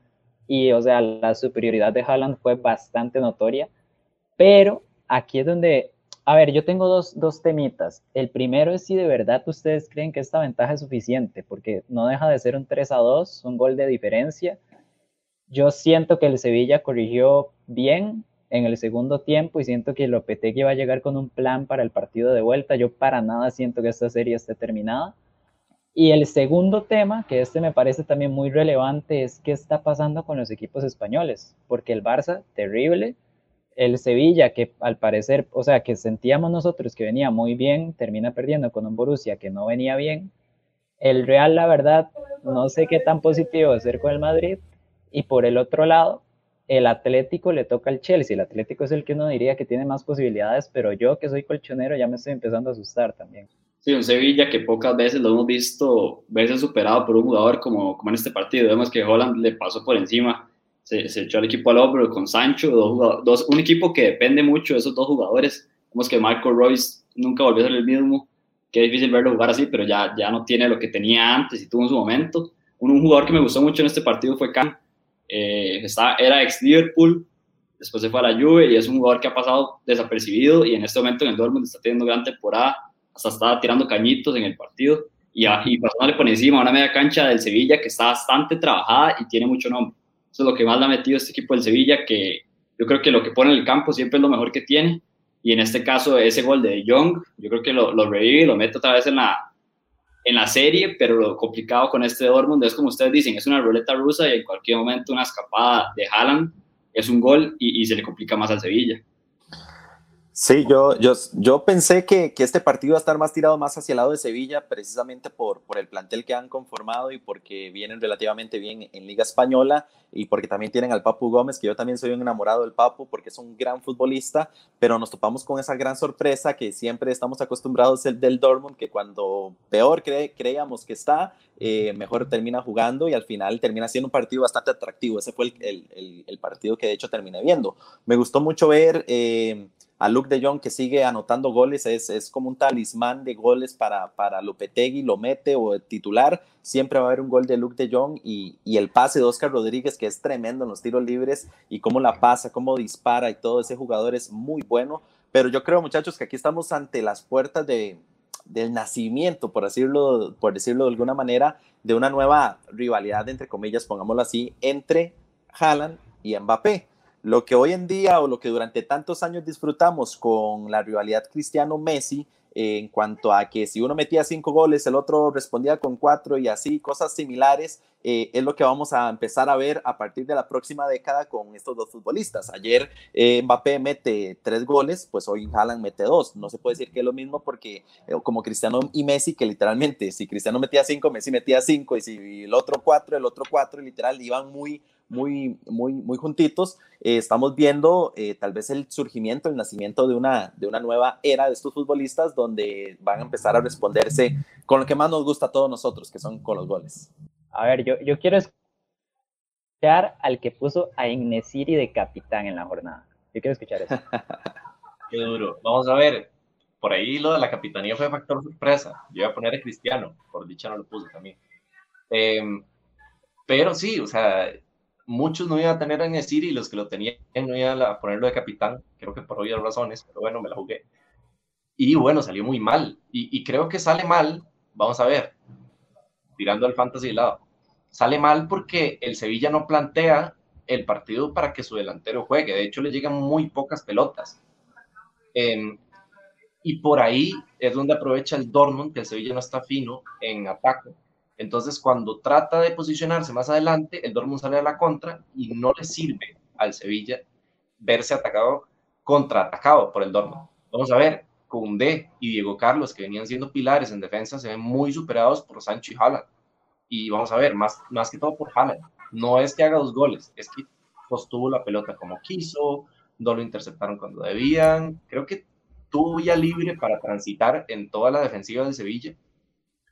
Speaker 4: y o sea, la superioridad de Haaland fue bastante notoria, pero aquí es donde A ver, yo tengo dos, dos temitas. El primero es si de verdad ustedes creen que esta ventaja es suficiente, porque no deja de ser un 3 a 2, un gol de diferencia. Yo siento que el Sevilla corrigió bien en el segundo tiempo y siento que Lopetegui va a llegar con un plan para el partido de vuelta. Yo para nada siento que esta serie esté terminada. Y el segundo tema, que este me parece también muy relevante, es qué está pasando con los equipos españoles, porque el Barça, terrible, el Sevilla, que al parecer, o sea, que sentíamos nosotros que venía muy bien, termina perdiendo con un Borussia que no venía bien. El Real, la verdad, no sé qué tan positivo ser con el Madrid. Y por el otro lado, el Atlético le toca al Chelsea. El Atlético es el que uno diría que tiene más posibilidades, pero yo que soy colchonero ya me estoy empezando a asustar también.
Speaker 5: Sí, un Sevilla que pocas veces lo hemos visto verse superado por un jugador como, como en este partido. Vemos que Holland le pasó por encima, se, echó al equipo al hombro con Sancho, un equipo que depende mucho de esos dos jugadores. Vemos que Marco Royce nunca volvió a ser el mismo. Qué difícil verlo jugar así, pero ya, ya no tiene lo que tenía antes y tuvo en su momento. Un, un jugador que me gustó mucho en este partido fue Khan. Eh, está, era ex Liverpool, después se fue a la Juve y es un jugador que ha pasado desapercibido y en este momento en el Dortmund está teniendo gran temporada hasta estaba tirando cañitos en el partido y, y pasándole por encima a una media cancha del Sevilla que está bastante trabajada y tiene mucho nombre. Eso es lo que más le ha metido este equipo del Sevilla, que yo creo que lo que pone en el campo siempre es lo mejor que tiene. Y en este caso, ese gol de Young, yo creo que lo, lo revive, lo mete otra vez en la, en la serie, pero lo complicado con este Dortmund es como ustedes dicen, es una ruleta rusa y en cualquier momento una escapada de Haaland es un gol y, y se le complica más al Sevilla.
Speaker 3: Sí, yo, yo, yo pensé que, que, este partido va a estar más tirado más hacia el lado de Sevilla, precisamente por, por el plantel que han conformado y porque vienen relativamente bien en Liga Española y porque también tienen al Papu Gómez, que yo también soy un enamorado del Papu porque es un gran futbolista, pero nos topamos con esa gran sorpresa que siempre estamos acostumbrados del, del Dortmund, que cuando peor cre, creíamos que está, eh, mejor termina jugando y al final termina siendo un partido bastante atractivo. Ese fue el, el, el partido que de hecho terminé viendo. Me gustó mucho ver... Eh, a Luke de Jong que sigue anotando goles, es, es como un talismán de goles para, para Lopetegui, lo mete o titular, siempre va a haber un gol de Luke de Jong y, y, el pase de Oscar Rodríguez que es tremendo en los tiros libres y cómo la pasa, cómo dispara y todo ese jugador es muy bueno, pero yo creo muchachos que aquí estamos ante las puertas de, del nacimiento, por decirlo, por decirlo de alguna manera, de una nueva rivalidad, entre comillas, pongámoslo así, entre Haaland y Mbappé lo que hoy en día o lo que durante tantos años disfrutamos con la rivalidad Cristiano-Messi, eh, en cuanto a que si uno metía cinco goles, el otro respondía con cuatro y así, cosas similares, eh, es lo que vamos a empezar a ver a partir de la próxima década con estos dos futbolistas. Ayer eh, Mbappé mete tres goles, pues hoy Haaland mete dos. No se puede decir que es lo mismo porque eh, como Cristiano y Messi, que literalmente si Cristiano metía cinco, Messi metía cinco y si el otro cuatro, el otro cuatro, literal, iban muy muy, muy, muy juntitos, eh, estamos viendo eh, tal vez el surgimiento, el nacimiento de una, de una nueva era de estos futbolistas donde van a empezar a responderse con lo que más nos gusta a todos nosotros, que son con los goles.
Speaker 4: A ver, yo, yo quiero escuchar al que puso a Inesiri de capitán en la jornada. Yo quiero escuchar eso.
Speaker 2: Qué duro. Vamos a ver. Por ahí lo de la capitanía fue factor sorpresa. Yo iba a poner a Cristiano, por dicha no lo puse también. Eh, pero sí, o sea, muchos no iban a tener a Nesiri y los que lo tenían no iban a ponerlo de capitán, creo que por obvias razones, pero bueno, me la jugué. Y bueno, salió muy mal. Y, creo que sale mal, vamos a ver, tirando al fantasy lado, sale mal porque el Sevilla no plantea el partido para que su delantero juegue. De hecho, le llegan muy pocas pelotas. Eh, y por ahí es donde aprovecha el Dortmund, que el Sevilla no está fino en ataque entonces, cuando trata de posicionarse más adelante, el Dortmund sale a la contra y no le sirve al Sevilla verse atacado, contraatacado por el Dortmund. Vamos a ver, Koundé y Diego Carlos, que venían siendo pilares en defensa, se ven muy superados por Sancho y Haaland. Y vamos a ver, más, más que todo por Haaland. No es que haga dos goles, es que sostuvo la pelota como quiso, no lo interceptaron cuando debían. Creo que tuvo vía libre para transitar en toda la defensiva del Sevilla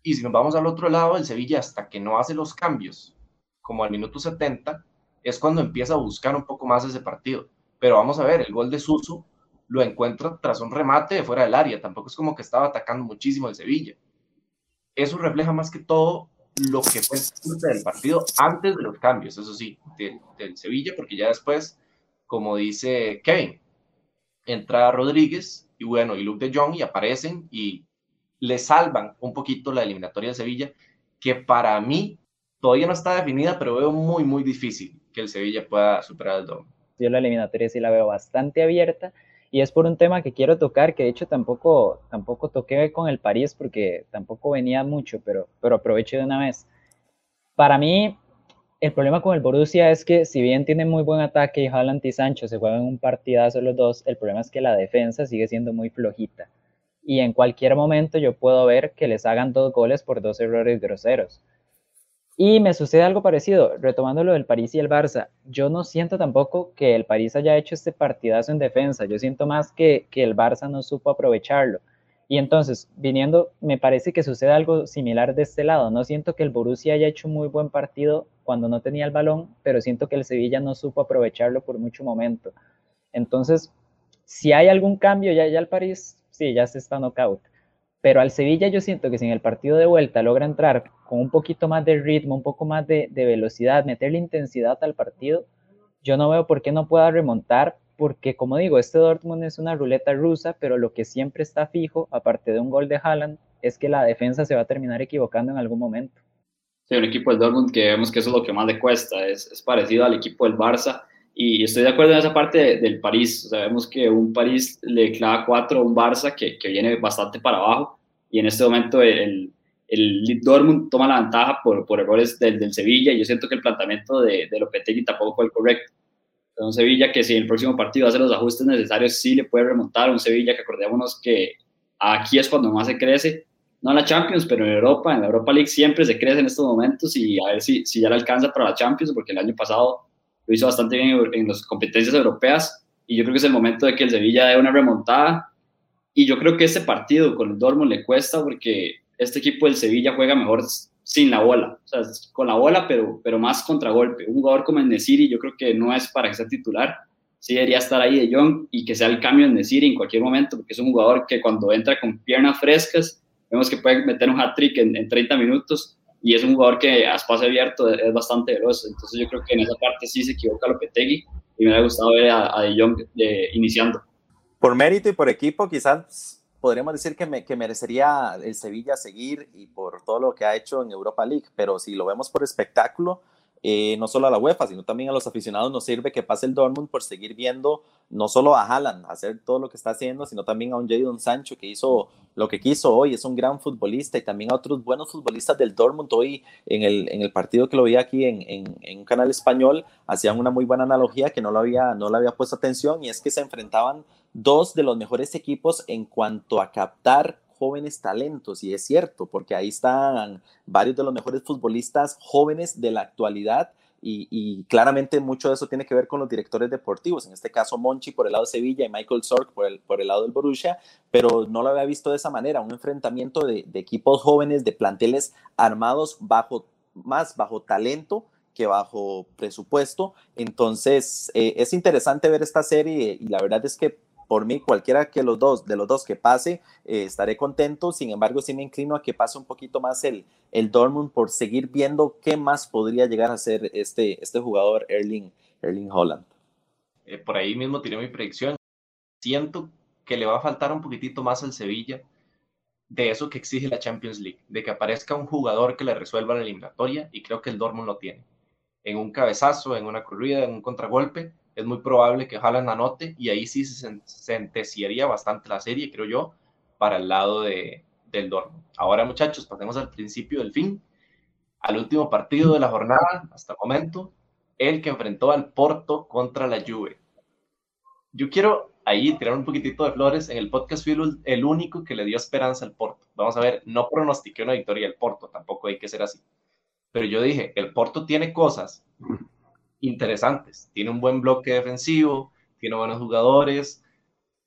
Speaker 2: y si nos vamos al otro lado, el Sevilla hasta que no hace los cambios, como al minuto 70, es cuando empieza a buscar un poco más ese partido. Pero vamos a ver, el gol de Suso lo encuentra tras un remate de fuera del área, tampoco es como que estaba atacando muchísimo el Sevilla. Eso refleja más que todo lo que fue el partido antes de los cambios, eso sí, del, Sevilla, porque ya después, como dice Kevin, entra Rodríguez y bueno, y Luke de Jong y aparecen y le salvan un poquito la eliminatoria de Sevilla, que para mí todavía no está definida, pero veo muy, muy difícil que el Sevilla pueda superar el.
Speaker 4: Yo la eliminatoria sí la veo bastante abierta y es por un tema que quiero tocar, que de hecho tampoco, tampoco toqué con el París porque tampoco venía mucho, pero, pero aprovecho de una vez. Para mí, el problema con el Borussia es que si bien tiene muy buen ataque y Haaland y Sancho se juegan un partidazo los dos, el problema es que la defensa sigue siendo muy flojita. Y en cualquier momento yo puedo ver que les hagan dos goles por dos errores groseros. Y me sucede algo parecido, retomando lo del París y el Barça. Yo no siento tampoco que el París haya hecho este partidazo en defensa. Yo siento más que, que el Barça no supo aprovecharlo. Y entonces, viniendo, me parece que sucede algo similar de este lado. No siento que el Borussia haya hecho un muy buen partido cuando no tenía el balón, pero siento que el Sevilla no supo aprovecharlo por mucho momento. Entonces, si hay algún cambio, ya, ya el París, sí, ya se está knockout pero al Sevilla yo siento que si en el partido de vuelta logra entrar con un poquito más de ritmo, un poco más de, velocidad, meterle intensidad al partido, yo no veo por qué no pueda remontar, porque como digo, este Dortmund es una ruleta rusa, pero lo que siempre está fijo, aparte de un gol de Haaland, es que la defensa se va a terminar equivocando en algún momento.
Speaker 5: Sí, un equipo del Dortmund que vemos que eso es lo que más le cuesta, es, parecido al equipo del Barça, y estoy de acuerdo en esa parte del París. Sabemos que un París le clava cuatro a un Barça que, que, viene bastante para abajo. Y en este momento el, el Dortmund toma la ventaja por, por errores del, del, Sevilla. Y yo siento que el planteamiento de, de Lopetegui tampoco fue el correcto. Un Sevilla que si en el próximo partido hace los ajustes necesarios, sí le puede remontar. Un Sevilla que acordémonos que aquí es cuando más se crece. No en la Champions, pero en Europa. En la Europa League siempre se crece en estos momentos. Y a ver si, si ya le alcanza para la Champions, porque el año pasado lo hizo bastante bien en las competencias europeas y yo creo que es el momento de que el Sevilla dé una remontada. Y yo creo que este partido con el Dortmund le cuesta porque este equipo del Sevilla juega mejor sin la bola, o sea, con la bola pero, pero más contragolpe. Un jugador como Nesiri yo creo que no es para que sea titular, sí debería estar ahí de Jong y que sea el cambio en Nesiri en cualquier momento porque es un jugador que cuando entra con piernas frescas vemos que puede meter un hat-trick en, en 30 minutos y es un jugador que a espacio abierto es bastante veloz. Entonces yo creo que en esa parte sí se equivoca Lopetegui y me ha gustado ver a, a De Jong de, iniciando.
Speaker 3: Por mérito y por equipo, quizás podríamos decir que, me, que merecería el Sevilla seguir y por todo lo que ha hecho en Europa League, pero si lo vemos por espectáculo, eh, no solo a la UEFA, sino también a los aficionados nos sirve que pase el Dortmund por seguir viendo no solo a Haaland hacer todo lo que está haciendo, sino también a un Jadon Sancho que hizo lo que quiso hoy, es un gran futbolista y también a otros buenos futbolistas del Dortmund hoy en el, en el partido que lo vi aquí en, en, en, un canal español, hacían una muy buena analogía que no lo, había, no le había puesto atención y es que se enfrentaban dos de los mejores equipos en cuanto a captar jóvenes talentos, y es cierto, porque ahí están varios de los mejores futbolistas jóvenes de la actualidad. Y, claramente mucho de eso tiene que ver con los directores deportivos, en este caso Monchi por el lado de Sevilla y Michael Sork por el, por el lado del Borussia, pero no lo había visto de esa manera, un enfrentamiento de, equipos jóvenes, de planteles armados bajo, más bajo talento que bajo presupuesto. Entonces, eh, es interesante ver esta serie y la verdad es que por mí, cualquiera que los dos, de los dos que pase, eh, estaré contento. Sin embargo, sí me inclino a que pase un poquito más el, el Dortmund por seguir viendo qué más podría llegar a ser este, este jugador Erling, Erling Holland.
Speaker 2: Eh, por ahí mismo tiré mi predicción. Siento que le va a faltar un poquitito más al Sevilla de eso que exige la Champions League, de que aparezca un jugador que le resuelva la eliminatoria y creo que el Dortmund lo tiene. En un cabezazo, en una corrida, en un contragolpe, es muy probable que Haaland anote y ahí sí se sentenciaría bastante la serie, creo yo, para el lado de, del Dortmund. Ahora, muchachos, pasemos al principio del fin, al último partido de la jornada, hasta el momento, el que enfrentó al Porto contra la Juve. Yo quiero ahí tirar un poquitito de flores. En el podcast fui el único que le dio esperanza al Porto. Vamos a ver, no pronostiqué una victoria del Porto, tampoco hay que ser así. Pero yo dije, el Porto tiene cosas interesantes. Tiene un buen bloque defensivo, tiene buenos jugadores,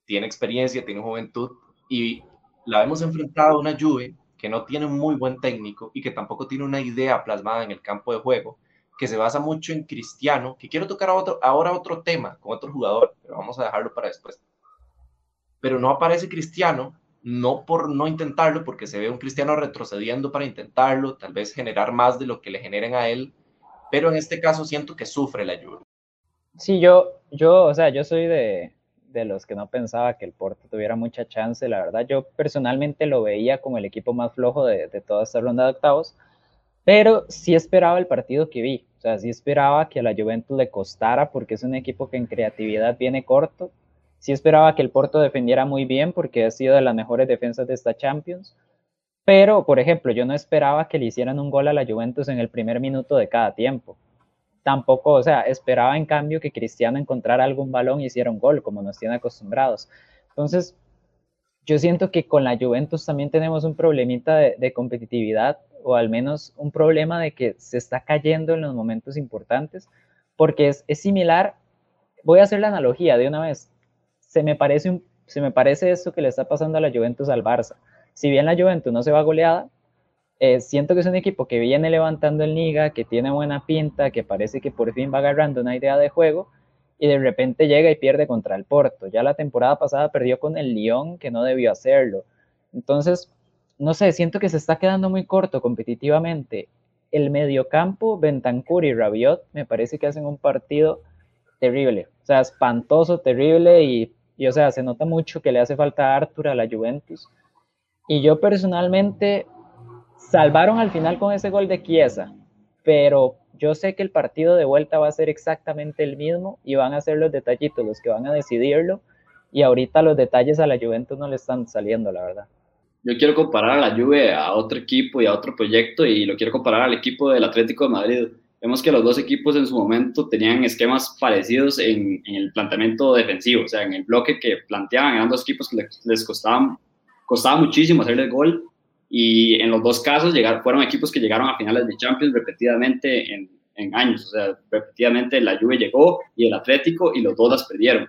Speaker 2: tiene experiencia, tiene juventud y la hemos enfrentado a una Juve que no tiene un muy buen técnico y que tampoco tiene una idea plasmada en el campo de juego, que se basa mucho en Cristiano, que quiero tocar otro, ahora otro tema con otro jugador, pero vamos a dejarlo para después. Pero no aparece Cristiano, no por no intentarlo, porque se ve un Cristiano retrocediendo para intentarlo, tal vez generar más de lo que le generen a él pero en este caso siento que sufre la Juve.
Speaker 4: Sí, yo, yo, o sea, yo soy de, de los que no pensaba que el Porto tuviera mucha chance. La verdad, yo personalmente lo veía como el equipo más flojo de, de toda esta ronda de octavos, pero sí esperaba el partido que vi. O sea, sí esperaba que a la Juventus le costara porque es un equipo que en creatividad viene corto. Sí esperaba que el Porto defendiera muy bien porque ha sido de las mejores defensas de esta Champions. Pero, por ejemplo, yo no esperaba que le hicieran un gol a la Juventus en el primer minuto de cada tiempo tampoco, o sea, esperaba en cambio que Cristiano encontrara algún balón y hiciera un gol, como nos tiene acostumbrados. Entonces, yo siento que con la Juventus también tenemos un problemita de, competitividad, o al menos un problema de que se está cayendo en los momentos importantes, porque es, similar, voy a hacer la analogía de una vez, se me parece un, se me parece esto que le está pasando a la Juventus al Barça. Si bien la Juventus no se va goleada, eh, siento que es un equipo que viene levantando el Liga, que tiene buena pinta, que parece que por fin va agarrando una idea de juego y de repente llega y pierde contra el Porto. Ya la temporada pasada perdió con el Lyon, que no debió hacerlo. Entonces, no sé, siento que se está quedando muy corto competitivamente. El mediocampo, Bentancur y Rabiot, me parece que hacen un partido terrible, o sea, espantoso, terrible y, y o sea, se nota mucho que le hace falta a Arthur a la Juventus. Y yo personalmente salvaron al final con ese gol de Chiesa, pero yo sé que el partido de vuelta va a ser exactamente el mismo y van a ser los detallitos los que van a decidirlo y ahorita los detalles a la Juventus no le están saliendo, la verdad.
Speaker 5: Yo quiero comparar a la Juve a otro equipo y a otro proyecto y lo quiero comparar al equipo del Atlético de Madrid. Vemos que los dos equipos en su momento tenían esquemas parecidos en, el planteamiento defensivo, o sea, en el bloque que planteaban, eran dos equipos que les, les costaban, costaba muchísimo hacerle el gol y en los dos casos fueron equipos que llegaron a finales de Champions repetidamente en, en años. O sea, repetidamente la Juve llegó y el Atlético y los dos las perdieron.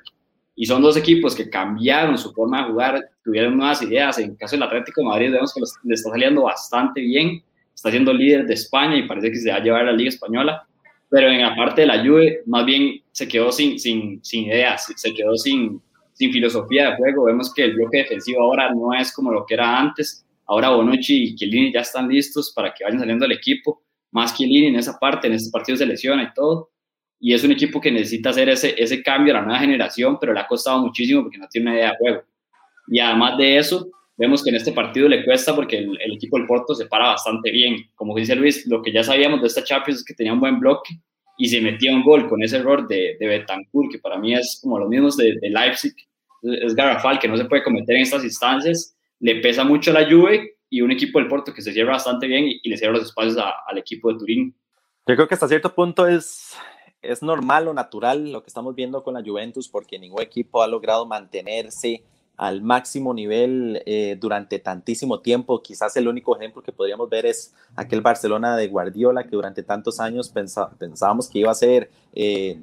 Speaker 5: Y son dos equipos que cambiaron su forma de jugar, tuvieron nuevas ideas. En el caso del Atlético de Madrid vemos que le está saliendo bastante bien. Está siendo líder de España y parece que se va a llevar a la Liga Española. Pero en la parte de la Juve, más bien se quedó sin, sin, sin ideas, se quedó sin, sin filosofía de juego. Vemos que el bloque defensivo ahora no es como lo que era antes Ahora Bonucci y Chiellini ya están listos para que vayan saliendo del equipo. Más Chiellini en esa parte, en este partido se lesiona y todo. Y es un equipo que necesita hacer ese, ese cambio a la nueva generación, pero le ha costado muchísimo porque no tiene una idea de juego. Y además de eso, vemos que en este partido le cuesta porque el, equipo del Porto se para bastante bien. Como dice Luis, lo que ya sabíamos de esta Champions es que tenía un buen bloque y se metía un gol con ese error de, de Betancourt, que para mí es como lo mismo de, de Leipzig. Es garrafal, que no se puede cometer en estas instancias le pesa mucho la Juve y un equipo del Porto que se cierra bastante bien y, le cierra los espacios al equipo de Turín.
Speaker 3: Yo creo que hasta cierto punto es, es normal o natural lo que estamos viendo con la Juventus porque ningún equipo ha logrado mantenerse al máximo nivel eh, durante tantísimo tiempo. Quizás el único ejemplo que podríamos ver es aquel Barcelona de Guardiola que durante tantos años pensábamos que iba a ser eh,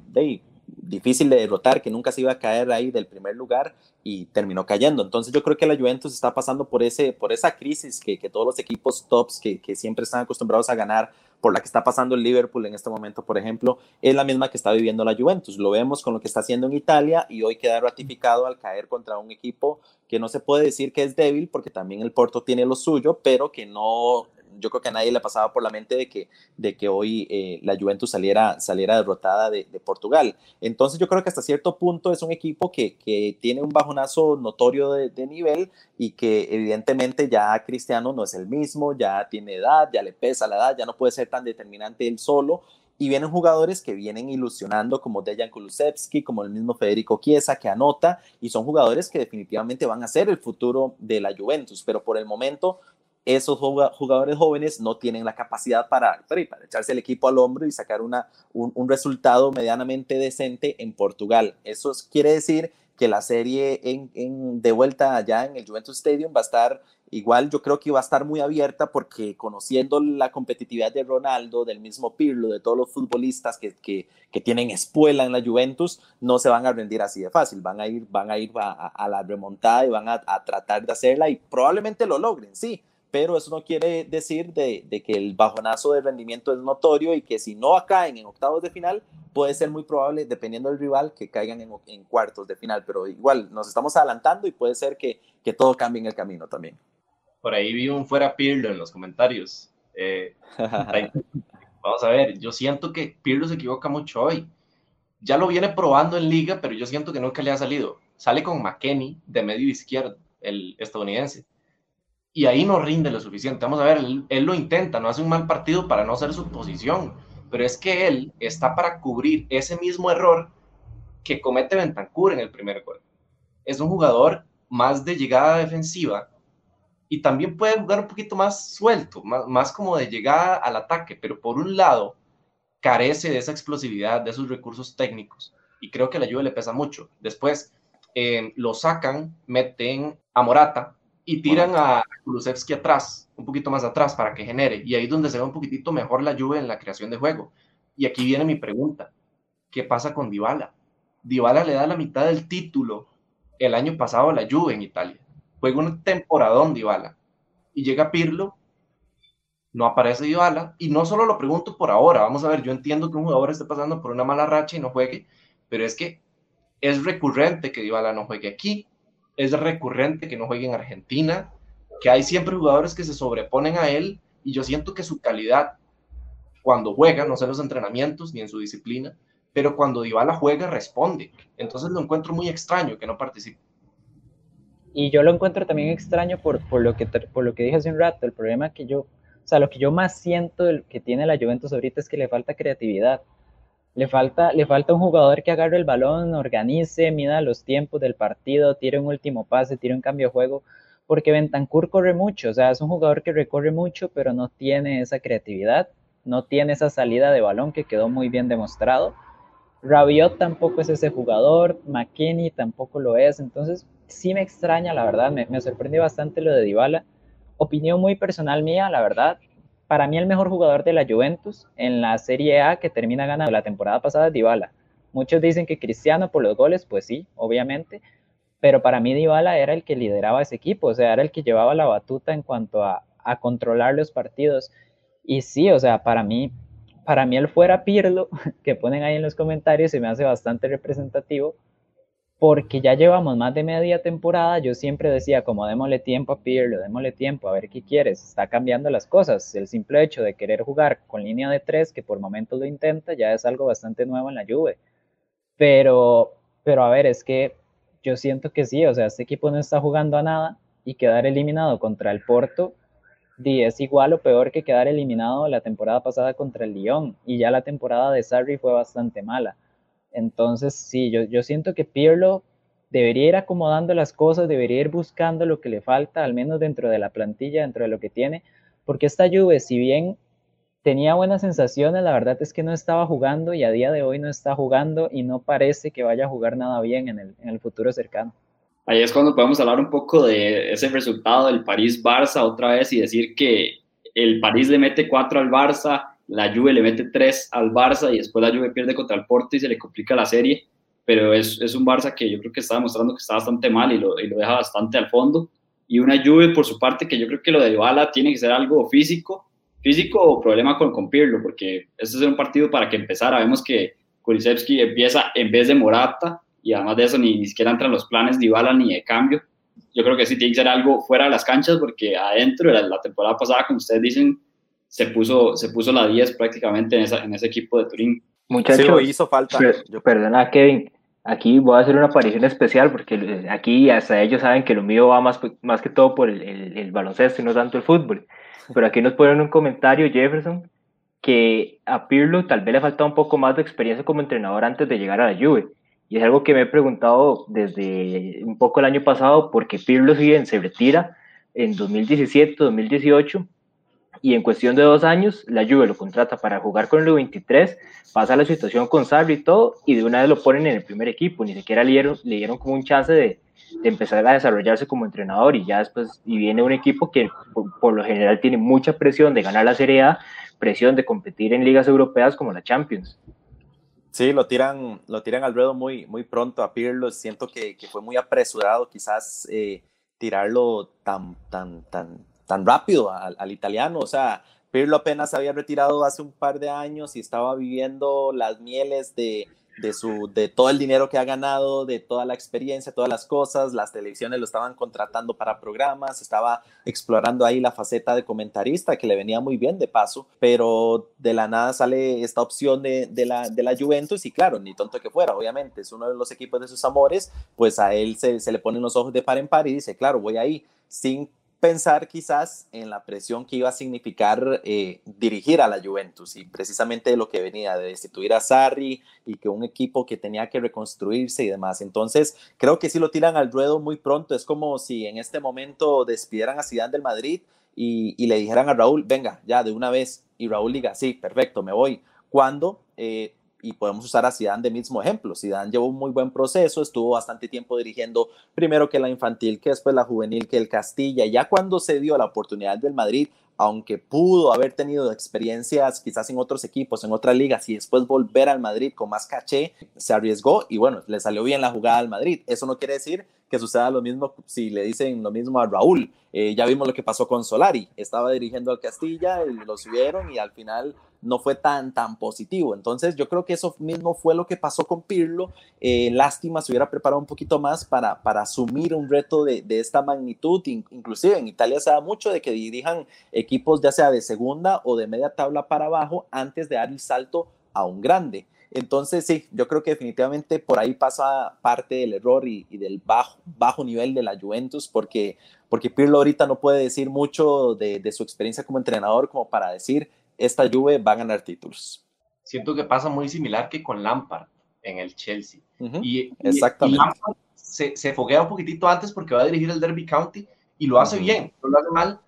Speaker 3: difícil de derrotar, que nunca se iba a caer ahí del primer lugar y terminó cayendo. Entonces yo creo que la Juventus está pasando por, ese, por esa crisis que, que todos los equipos tops que, que, siempre están acostumbrados a ganar, por la que está pasando el Liverpool en este momento, por ejemplo, es la misma que está viviendo la Juventus. Lo vemos con lo que está haciendo en Italia y hoy queda ratificado al caer contra un equipo que no se puede decir que es débil, porque también el Porto tiene lo suyo, pero que no yo creo que a nadie le pasaba por la mente de que, de que hoy eh, la Juventus saliera, saliera derrotada de, Portugal. Entonces yo creo que hasta cierto punto es un equipo que, que tiene un bajonazo notorio de, de, nivel y que evidentemente ya Cristiano no es el mismo, ya tiene edad, ya le pesa la edad, ya no puede ser tan determinante él solo y vienen jugadores que vienen ilusionando como Dejan Kulusevski, como el mismo Federico Chiesa que anota y son jugadores que definitivamente van a ser el futuro de la Juventus, pero por el momento esos jugadores jóvenes no tienen la capacidad para, para, echarse el equipo al hombro y sacar una, un, resultado medianamente decente en Portugal. Eso quiere decir que la serie en, de vuelta allá en el Juventus Stadium va a estar igual, yo creo que va a estar muy abierta porque conociendo la competitividad de Ronaldo, del mismo Pirlo, de todos los futbolistas que, que, que tienen espuela en la Juventus, no se van a rendir así de fácil, van a ir, van a, ir a, la remontada y van a, a tratar de hacerla y probablemente lo logren, sí, pero eso no quiere decir de, que el bajonazo de rendimiento es notorio y que si no caen en octavos de final, puede ser muy probable, dependiendo del rival, que caigan en, cuartos de final, pero igual nos estamos adelantando y puede ser que, todo cambie en el camino también.
Speaker 2: Por ahí vi un fuera Pirlo en los comentarios. Eh, vamos a ver, yo siento que Pirlo se equivoca mucho hoy. Ya lo viene probando en liga, pero yo siento que nunca le ha salido. sale con McKenny de medio izquierdo, el estadounidense. Y ahí no rinde lo suficiente. Vamos a ver, él, él lo intenta, no hace un mal partido para no ser su posición, pero es que él está para cubrir ese mismo error que comete Bentancur en el primer gol. Es un jugador más de llegada defensiva y también puede jugar un poquito más suelto, más, más como de llegada al ataque, pero por un lado carece de esa explosividad, de esos recursos técnicos y creo que la Juve le pesa mucho. Después eh, lo sacan, meten a Morata y tiran a Kulusevski atrás, un poquito más atrás para que genere. Y ahí es donde se ve un poquitito mejor la Juve en la creación de juego. Y aquí viene mi pregunta, ¿qué pasa con Dybala? Dybala le da la mitad del título el año pasado a la Juve en Italia. Juega un temporadón Dybala. Y llega Pirlo, no aparece Dybala y no solo lo pregunto por ahora, vamos a ver, yo entiendo que un jugador esté pasando por una mala racha y no juegue, pero es que es recurrente que Dybala no juegue aquí, es recurrente que no juegue en Argentina, que hay siempre jugadores que se sobreponen a él y yo siento que su calidad cuando juega, no sé en los entrenamientos ni en su disciplina, pero cuando Dybala juega responde. Entonces lo encuentro muy extraño que no participe
Speaker 4: y yo lo encuentro también extraño por, por, lo que, por lo que dije hace un rato, el problema que yo, o sea, lo que yo más siento que tiene la Juventus ahorita es que le falta creatividad. Le falta, le falta un jugador que agarre el balón, organice, mida los tiempos del partido, tire un último pase, tire un cambio de juego, porque Bentancur corre mucho, o sea, es un jugador que recorre mucho, pero no tiene esa creatividad, no tiene esa salida de balón que quedó muy bien demostrado. Rabiot tampoco es ese jugador, McKinney tampoco lo es, entonces sí me extraña, la verdad, me, me sorprendió bastante lo de Dybala. Opinión muy personal mía, la verdad, para mí el mejor jugador de la Juventus en la Serie A que termina ganando la temporada pasada es Dybala. Muchos dicen que Cristiano por los goles, pues sí, obviamente, pero para mí Dybala era el que lideraba ese equipo, o sea, era el que llevaba la batuta en cuanto a, controlar los partidos. Y sí, o sea, para mí, para mí el fuera Pirlo, que ponen ahí en los comentarios, se me hace bastante representativo, porque ya llevamos más de media temporada, yo siempre decía como démosle tiempo a Pirlo, démosle tiempo a ver qué quieres, está cambiando las cosas, el simple hecho de querer jugar con línea de tres, que por momentos lo intenta, ya es algo bastante nuevo en la Juve, pero, pero a ver, es que yo siento que sí, o sea, este equipo no está jugando a nada y quedar eliminado contra el Porto es igual o peor que quedar eliminado la temporada pasada contra el Lyon y ya la temporada de Sarri fue bastante mala. Entonces, sí, yo, yo siento que Pirlo debería ir acomodando las cosas, debería ir buscando lo que le falta, al menos dentro de la plantilla, dentro de lo que tiene, porque esta Juve, si bien tenía buenas sensaciones, la verdad es que no estaba jugando y a día de hoy no está jugando y no parece que vaya a jugar nada bien en el, en el futuro cercano.
Speaker 5: Ahí es cuando podemos hablar un poco de ese resultado del París-Barça otra vez y decir que el París le mete 4 al Barça, la Juve le mete 3 al Barça y después la Juve pierde contra el Porto y se le complica la serie, pero es, es un Barça que yo creo que está demostrando que está bastante mal y lo, y lo, deja bastante al fondo. Y una Juve, por su parte, que yo creo que lo de Dybala tiene que ser algo físico, físico o problema con, con Pirlo, porque este es un partido para que empezara. Vemos que Kulisevski empieza en vez de Morata y además de eso ni, ni siquiera entran los planes de Dybala ni de cambio. Yo creo que sí tiene que ser algo fuera de las canchas porque adentro, la, la temporada pasada, como ustedes dicen, se puso, se puso la 10 prácticamente en, esa, en ese equipo de Turín.
Speaker 3: Muchachos, sí, hizo falta.
Speaker 6: Yo, perdona, Kevin, aquí voy a hacer una aparición especial porque aquí hasta ellos saben que lo mío va más, más que todo por el, el, el baloncesto y no tanto el fútbol. Pero aquí nos ponen un comentario, Jefferson, que a Pirlo tal vez le falta un poco más de experiencia como entrenador antes de llegar a la Juve. Y es algo que me he preguntado desde un poco el año pasado, porque Pirlo, si bien se retira en 2017, 2018, y en cuestión de dos años la Juve lo contrata para jugar con el U23, pasa la situación con Sarri y todo, y de una vez lo ponen en el primer equipo, ni siquiera le dieron, le dieron como un chance de, de, empezar a desarrollarse como entrenador, y ya después, y viene un equipo que por, lo general tiene mucha presión de ganar la Serie A, presión de competir en ligas europeas como la Champions.
Speaker 3: Sí, lo tiran, lo tiran al ruedo muy, muy pronto a Pirlo, siento que, que fue muy apresurado quizás eh, tirarlo tan, tan, tan tan rápido al, al, italiano. O sea, Pirlo apenas había retirado hace un par de años y estaba viviendo las mieles de, de, su, de todo el dinero que ha ganado, de toda la experiencia, todas las cosas. Las televisiones lo estaban contratando para programas, estaba explorando ahí la faceta de comentarista que le venía muy bien de paso, pero de la nada sale esta opción de, de la, de la Juventus y claro, ni tonto que fuera, obviamente, es uno de los equipos de sus amores, pues a él se, se le ponen los ojos de par en par y dice, claro, voy ahí, sin pensar quizás en la presión que iba a significar eh, dirigir a la Juventus y precisamente lo que venía de destituir a Sarri y que un equipo que tenía que reconstruirse y demás. Entonces, creo que si lo tiran al ruedo muy pronto. Es como si en este momento despidieran a Zidane del Madrid y, le dijeran a Raúl, venga, ya de una vez. Y Raúl diga, sí, perfecto, me voy. Cuando eh, y podemos usar a Zidane de mismo ejemplo. Zidane llevó un muy buen proceso, estuvo bastante tiempo dirigiendo primero que la infantil, que después la juvenil, que el Castilla. Ya cuando se dio la oportunidad del Madrid, aunque pudo haber tenido experiencias quizás en otros equipos, en otras ligas y después volver al Madrid con más caché, se arriesgó y bueno, le salió bien la jugada al Madrid. Eso no quiere decir que suceda lo mismo si le dicen lo mismo a Raúl. Eh, ya vimos lo que pasó con Solari, estaba dirigiendo al Castilla, lo subieron y al final no fue tan, tan positivo. Entonces yo creo que eso mismo fue lo que pasó con Pirlo. Eh, lástima, se hubiera preparado un poquito más para, para asumir un reto de, de, esta magnitud. Inclusive en Italia se da mucho de que dirijan equipos ya sea de segunda o de media tabla para abajo antes de dar el salto a un grande. Entonces, sí, yo creo que definitivamente por ahí pasa parte del error y, y, del bajo, bajo nivel de la Juventus, porque, porque Pirlo ahorita no puede decir mucho de, de su experiencia como entrenador como para decir esta Juve va a ganar títulos.
Speaker 2: Siento que pasa muy similar que con Lampard en el Chelsea. Uh -huh. y,
Speaker 3: Exactamente.
Speaker 2: Y Lampard se, se, foguea un poquitito antes porque va a dirigir el Derby County y lo hace uh -huh. bien, no lo hace mal,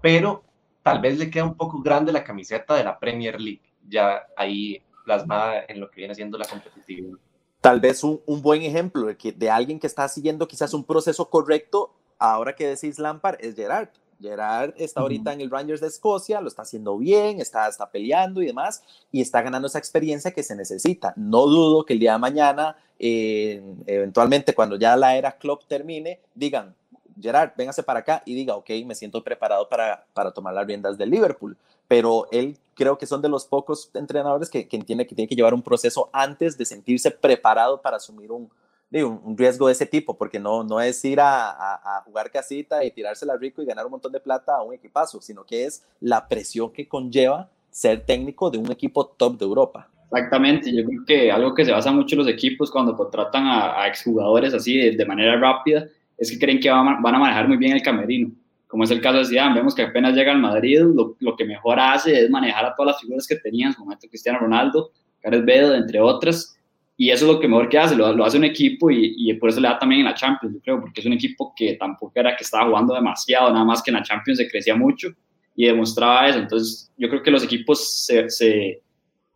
Speaker 2: pero tal vez le queda un poco grande la camiseta de la Premier League, ya ahí plasmada en lo que viene siendo la competitividad.
Speaker 3: Tal vez un, un buen ejemplo de, que, de alguien que está siguiendo quizás un proceso correcto, ahora que decís Lampard, es Gerard Gerard está ahorita en el Rangers de Escocia, lo está haciendo bien, está, está peleando y demás, y está ganando esa experiencia que se necesita. No dudo que el día de mañana, eh, eventualmente cuando ya la era Klopp termine, digan, Gerard, véngase para acá y diga, ok, me siento preparado para, para tomar las riendas del Liverpool. Pero él creo que son de los pocos entrenadores que, que entiende que tiene que llevar un proceso antes de sentirse preparado para asumir un, un, riesgo de ese tipo, porque no, no es ir a, a, jugar casita y tirársela rico y ganar un montón de plata a un equipazo, sino que es la presión que conlleva ser técnico de un equipo top de Europa.
Speaker 5: Exactamente, yo creo que algo que se basa mucho en los equipos cuando contratan a, a exjugadores así de, de, manera rápida es que creen que van, van, a manejar muy bien el camerino, como es el caso de Zidane, vemos que apenas llega al Madrid, lo, lo que mejor hace es manejar a todas las figuras que tenía en su momento Cristiano Ronaldo, Gareth Bale, entre otras, y eso es lo que mejor que hace, lo, lo hace un equipo y, y, por eso le da también en la Champions, yo creo, porque es un equipo que tampoco era que estaba jugando demasiado, nada más que en la Champions se crecía mucho y demostraba eso. Entonces, yo creo que los equipos se, se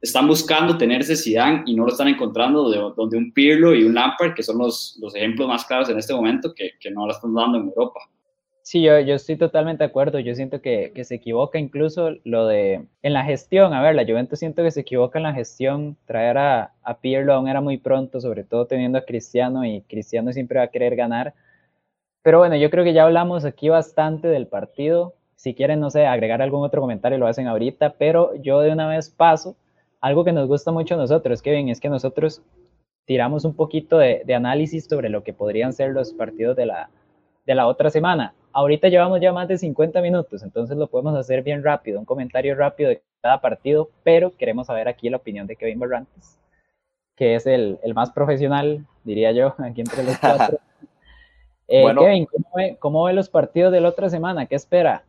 Speaker 5: están buscando tener ese Zidane y no lo están encontrando de, donde un Pirlo y un Lampard, que son los, los ejemplos más claros en este momento, que, que no lo están dando en Europa.
Speaker 4: Sí, yo, yo estoy totalmente de acuerdo. Yo siento que, que, se equivoca incluso lo de en la gestión. A ver, la Juventus siento que se equivoca en la gestión. Traer a, a Pirlo aún era muy pronto, sobre todo teniendo a Cristiano y Cristiano siempre va a querer ganar. Pero bueno, yo creo que ya hablamos aquí bastante del partido. Si quieren, no sé, agregar algún otro comentario, lo hacen ahorita. Pero yo de una vez paso. Algo que nos gusta mucho a nosotros, Kevin, es que nosotros tiramos un poquito de, de análisis sobre lo que podrían ser los partidos de la, de la otra semana ahorita llevamos ya más de 50 minutos, entonces lo podemos hacer bien rápido, un comentario rápido de cada partido, pero queremos saber aquí la opinión de Kevin Barrantes, que es el, el más profesional, diría yo, aquí entre los cuatro. Eh, bueno, Kevin, ¿cómo ve, ¿cómo ve los partidos de la otra semana? ¿Qué espera?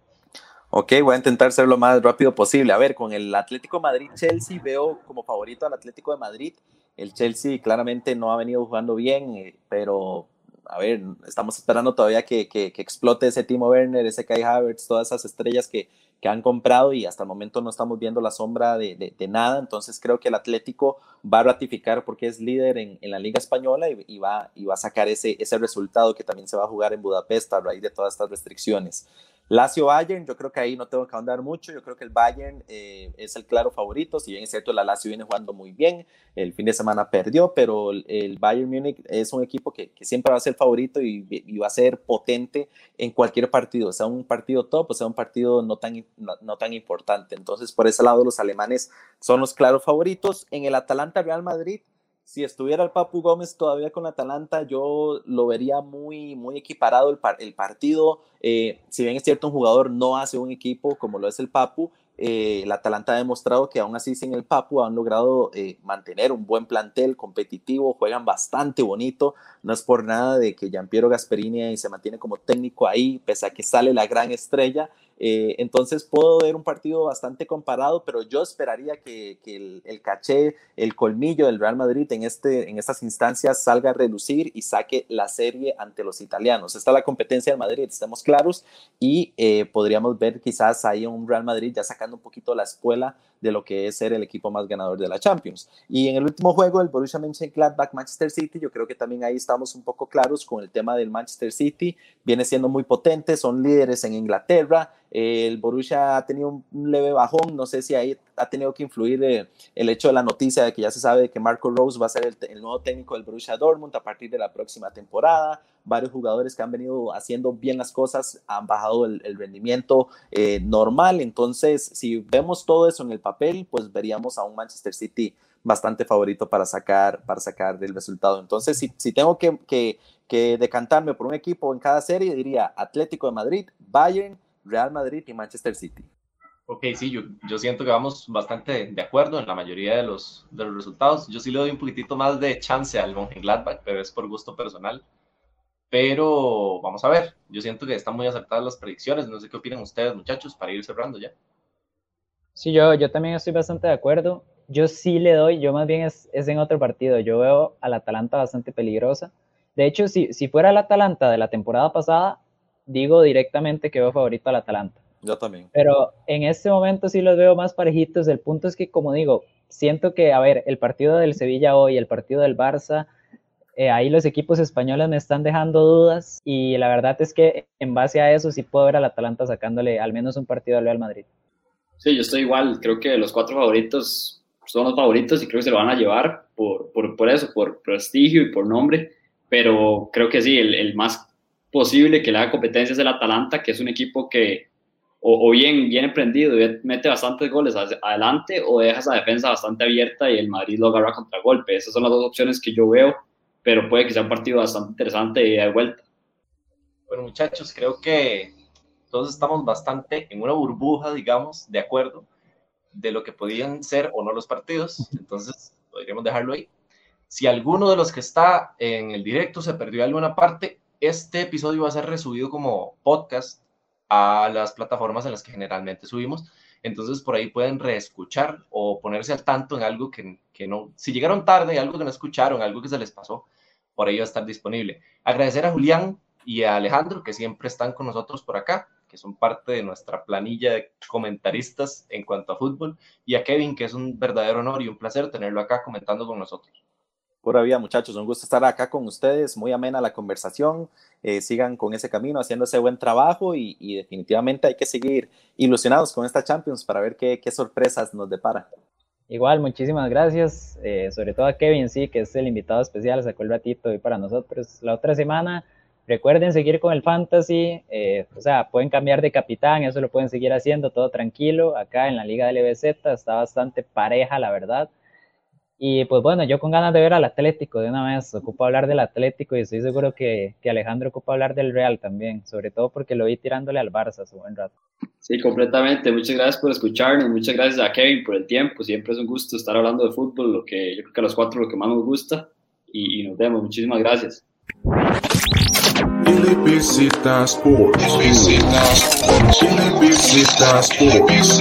Speaker 3: Ok, voy a intentar ser lo más rápido posible. A ver, con el Atlético Madrid-Chelsea veo como favorito al Atlético de Madrid. El Chelsea claramente no ha venido jugando bien, eh, pero a ver, estamos esperando todavía que, que, explote ese Timo Werner, ese Kai Havertz, todas esas estrellas que, que han comprado y hasta el momento no estamos viendo la sombra de, de, nada. Entonces creo que el Atlético va a ratificar porque es líder en, en la Liga Española y, y, va, y va a sacar ese, ese resultado que también se va a jugar en Budapest a raíz de todas estas restricciones. Lazio Bayern, yo creo que ahí no tengo que ahondar mucho. Yo creo que el Bayern eh, es el claro favorito. Si bien es cierto, la Lazio viene jugando muy bien. El fin de semana perdió, pero el, Bayern Múnich es un equipo que, siempre va a ser favorito y, va a ser potente en cualquier partido, sea un partido top o sea un partido no tan, no tan importante. Entonces, por ese lado, los alemanes son los claros favoritos. En el Atalanta Real Madrid si estuviera el Papu Gómez todavía con Atalanta, yo lo vería muy, muy equiparado el, el partido. Eh, si bien es cierto, un jugador no hace un equipo como lo es el Papu, eh, el Atalanta ha demostrado que aún así sin el Papu han logrado eh, mantener un buen plantel competitivo, juegan bastante bonito, no es por nada de que Giampiero Gasperini se mantiene como técnico ahí, pese a que sale la gran estrella, eh, entonces puedo ver un partido bastante comparado, pero yo esperaría que, el, caché, el colmillo del Real Madrid en, este, en estas instancias salga a reducir y saque la serie ante los italianos. Esta es la competencia del Madrid, estamos claros, y eh, podríamos ver quizás ahí un Real Madrid ya sacando un poquito la escuela de lo que es ser el equipo más ganador de la Champions. Y en el último juego, el Borussia Mönchengladbach Manchester City, yo creo que también ahí estamos un poco claros con el tema del Manchester City, viene siendo muy potente, son líderes en Inglaterra, el Borussia ha tenido un leve bajón, no sé si ahí ha tenido que influir eh, el hecho de la noticia de que ya se sabe que Marco Rose va a ser el, nuevo técnico del Borussia Dortmund a partir de la próxima temporada. Varios jugadores que han venido haciendo bien las cosas han bajado el, rendimiento eh, normal. Entonces, si vemos todo eso en el papel, pues veríamos a un Manchester City bastante favorito para sacar, para sacar del resultado. Entonces, si, tengo que, que, que decantarme por un equipo en cada serie, diría Atlético de Madrid, Bayern, Real Madrid y Manchester City.
Speaker 2: Ok, sí, yo, yo siento que vamos bastante de acuerdo en la mayoría de los, de los resultados. Yo sí le doy un poquitito más de chance al Mönchengladbach, pero es por gusto personal. Pero vamos a ver, yo siento que están muy acertadas las predicciones. No sé qué opinan ustedes, muchachos, para ir cerrando ya.
Speaker 4: Sí, yo, yo también estoy bastante de acuerdo. Yo sí le doy, yo más bien es, es en otro partido. Yo veo al Atalanta bastante peligrosa. De hecho, si, si fuera el Atalanta de la temporada pasada, digo directamente que veo favorito al Atalanta.
Speaker 3: Yo también.
Speaker 4: Pero en este momento sí los veo más parejitos. El punto es que, como digo, siento que, a ver, el partido del Sevilla hoy, el partido del Barça, eh, ahí los equipos españoles me están dejando dudas y la verdad es que en base a eso sí puedo ver al Atalanta sacándole al menos un partido al Real Madrid.
Speaker 5: Sí, yo estoy igual. Creo que los cuatro favoritos son los favoritos y creo que se lo van a llevar por, por, por eso, por prestigio y por nombre. Pero creo que sí, el, el más posible que le haga competencias el Atalanta, que es un equipo que o, bien viene prendido y mete bastantes goles adelante o deja esa defensa bastante abierta y el Madrid lo agarra contra golpe. Esas son las dos opciones que yo veo, pero puede que sea un partido bastante interesante y de vuelta.
Speaker 2: Bueno, muchachos, creo que todos estamos bastante en una burbuja, digamos, de acuerdo de lo que podían ser o no los partidos. Entonces, podríamos dejarlo ahí. Si alguno de los que está en el directo se perdió alguna parte, este episodio va a ser resubido como podcast a las plataformas en las que generalmente subimos. Entonces por ahí pueden reescuchar o ponerse al tanto en algo que, que no, si llegaron tarde, algo que no escucharon, algo que se les pasó, por ahí va a estar disponible. Agradecer a Julián y a Alejandro que siempre están con nosotros por acá, que son parte de nuestra planilla de comentaristas en cuanto a fútbol, y a Kevin, que es un verdadero honor y un placer tenerlo acá comentando con nosotros.
Speaker 3: Pura vida, muchachos. Un gusto estar acá con ustedes. Muy amena la conversación. Eh, sigan con ese camino, haciendo ese buen trabajo y, definitivamente hay que seguir ilusionados con esta Champions para ver qué, sorpresas nos depara.
Speaker 4: Igual, muchísimas gracias. Eh, sobre todo a Kevin, sí, que es el invitado especial, sacó el ratito hoy para nosotros. La otra semana, recuerden seguir con el Fantasy. Eh, o sea, pueden cambiar de capitán, eso lo pueden seguir haciendo todo tranquilo. Acá en la Liga de LBZ está bastante pareja, la verdad y pues bueno, yo con ganas de ver al Atlético de una vez, ocupo hablar del Atlético y estoy seguro que, que Alejandro ocupa hablar del Real también, sobre todo porque lo vi tirándole al Barça su buen rato.
Speaker 5: Sí, completamente. Muchas gracias por escucharnos, muchas gracias a Kevin por el tiempo. Siempre es un gusto estar hablando de fútbol, lo que yo creo que a los cuatro lo que más nos gusta. Y, nos vemos. Muchísimas gracias. Sports.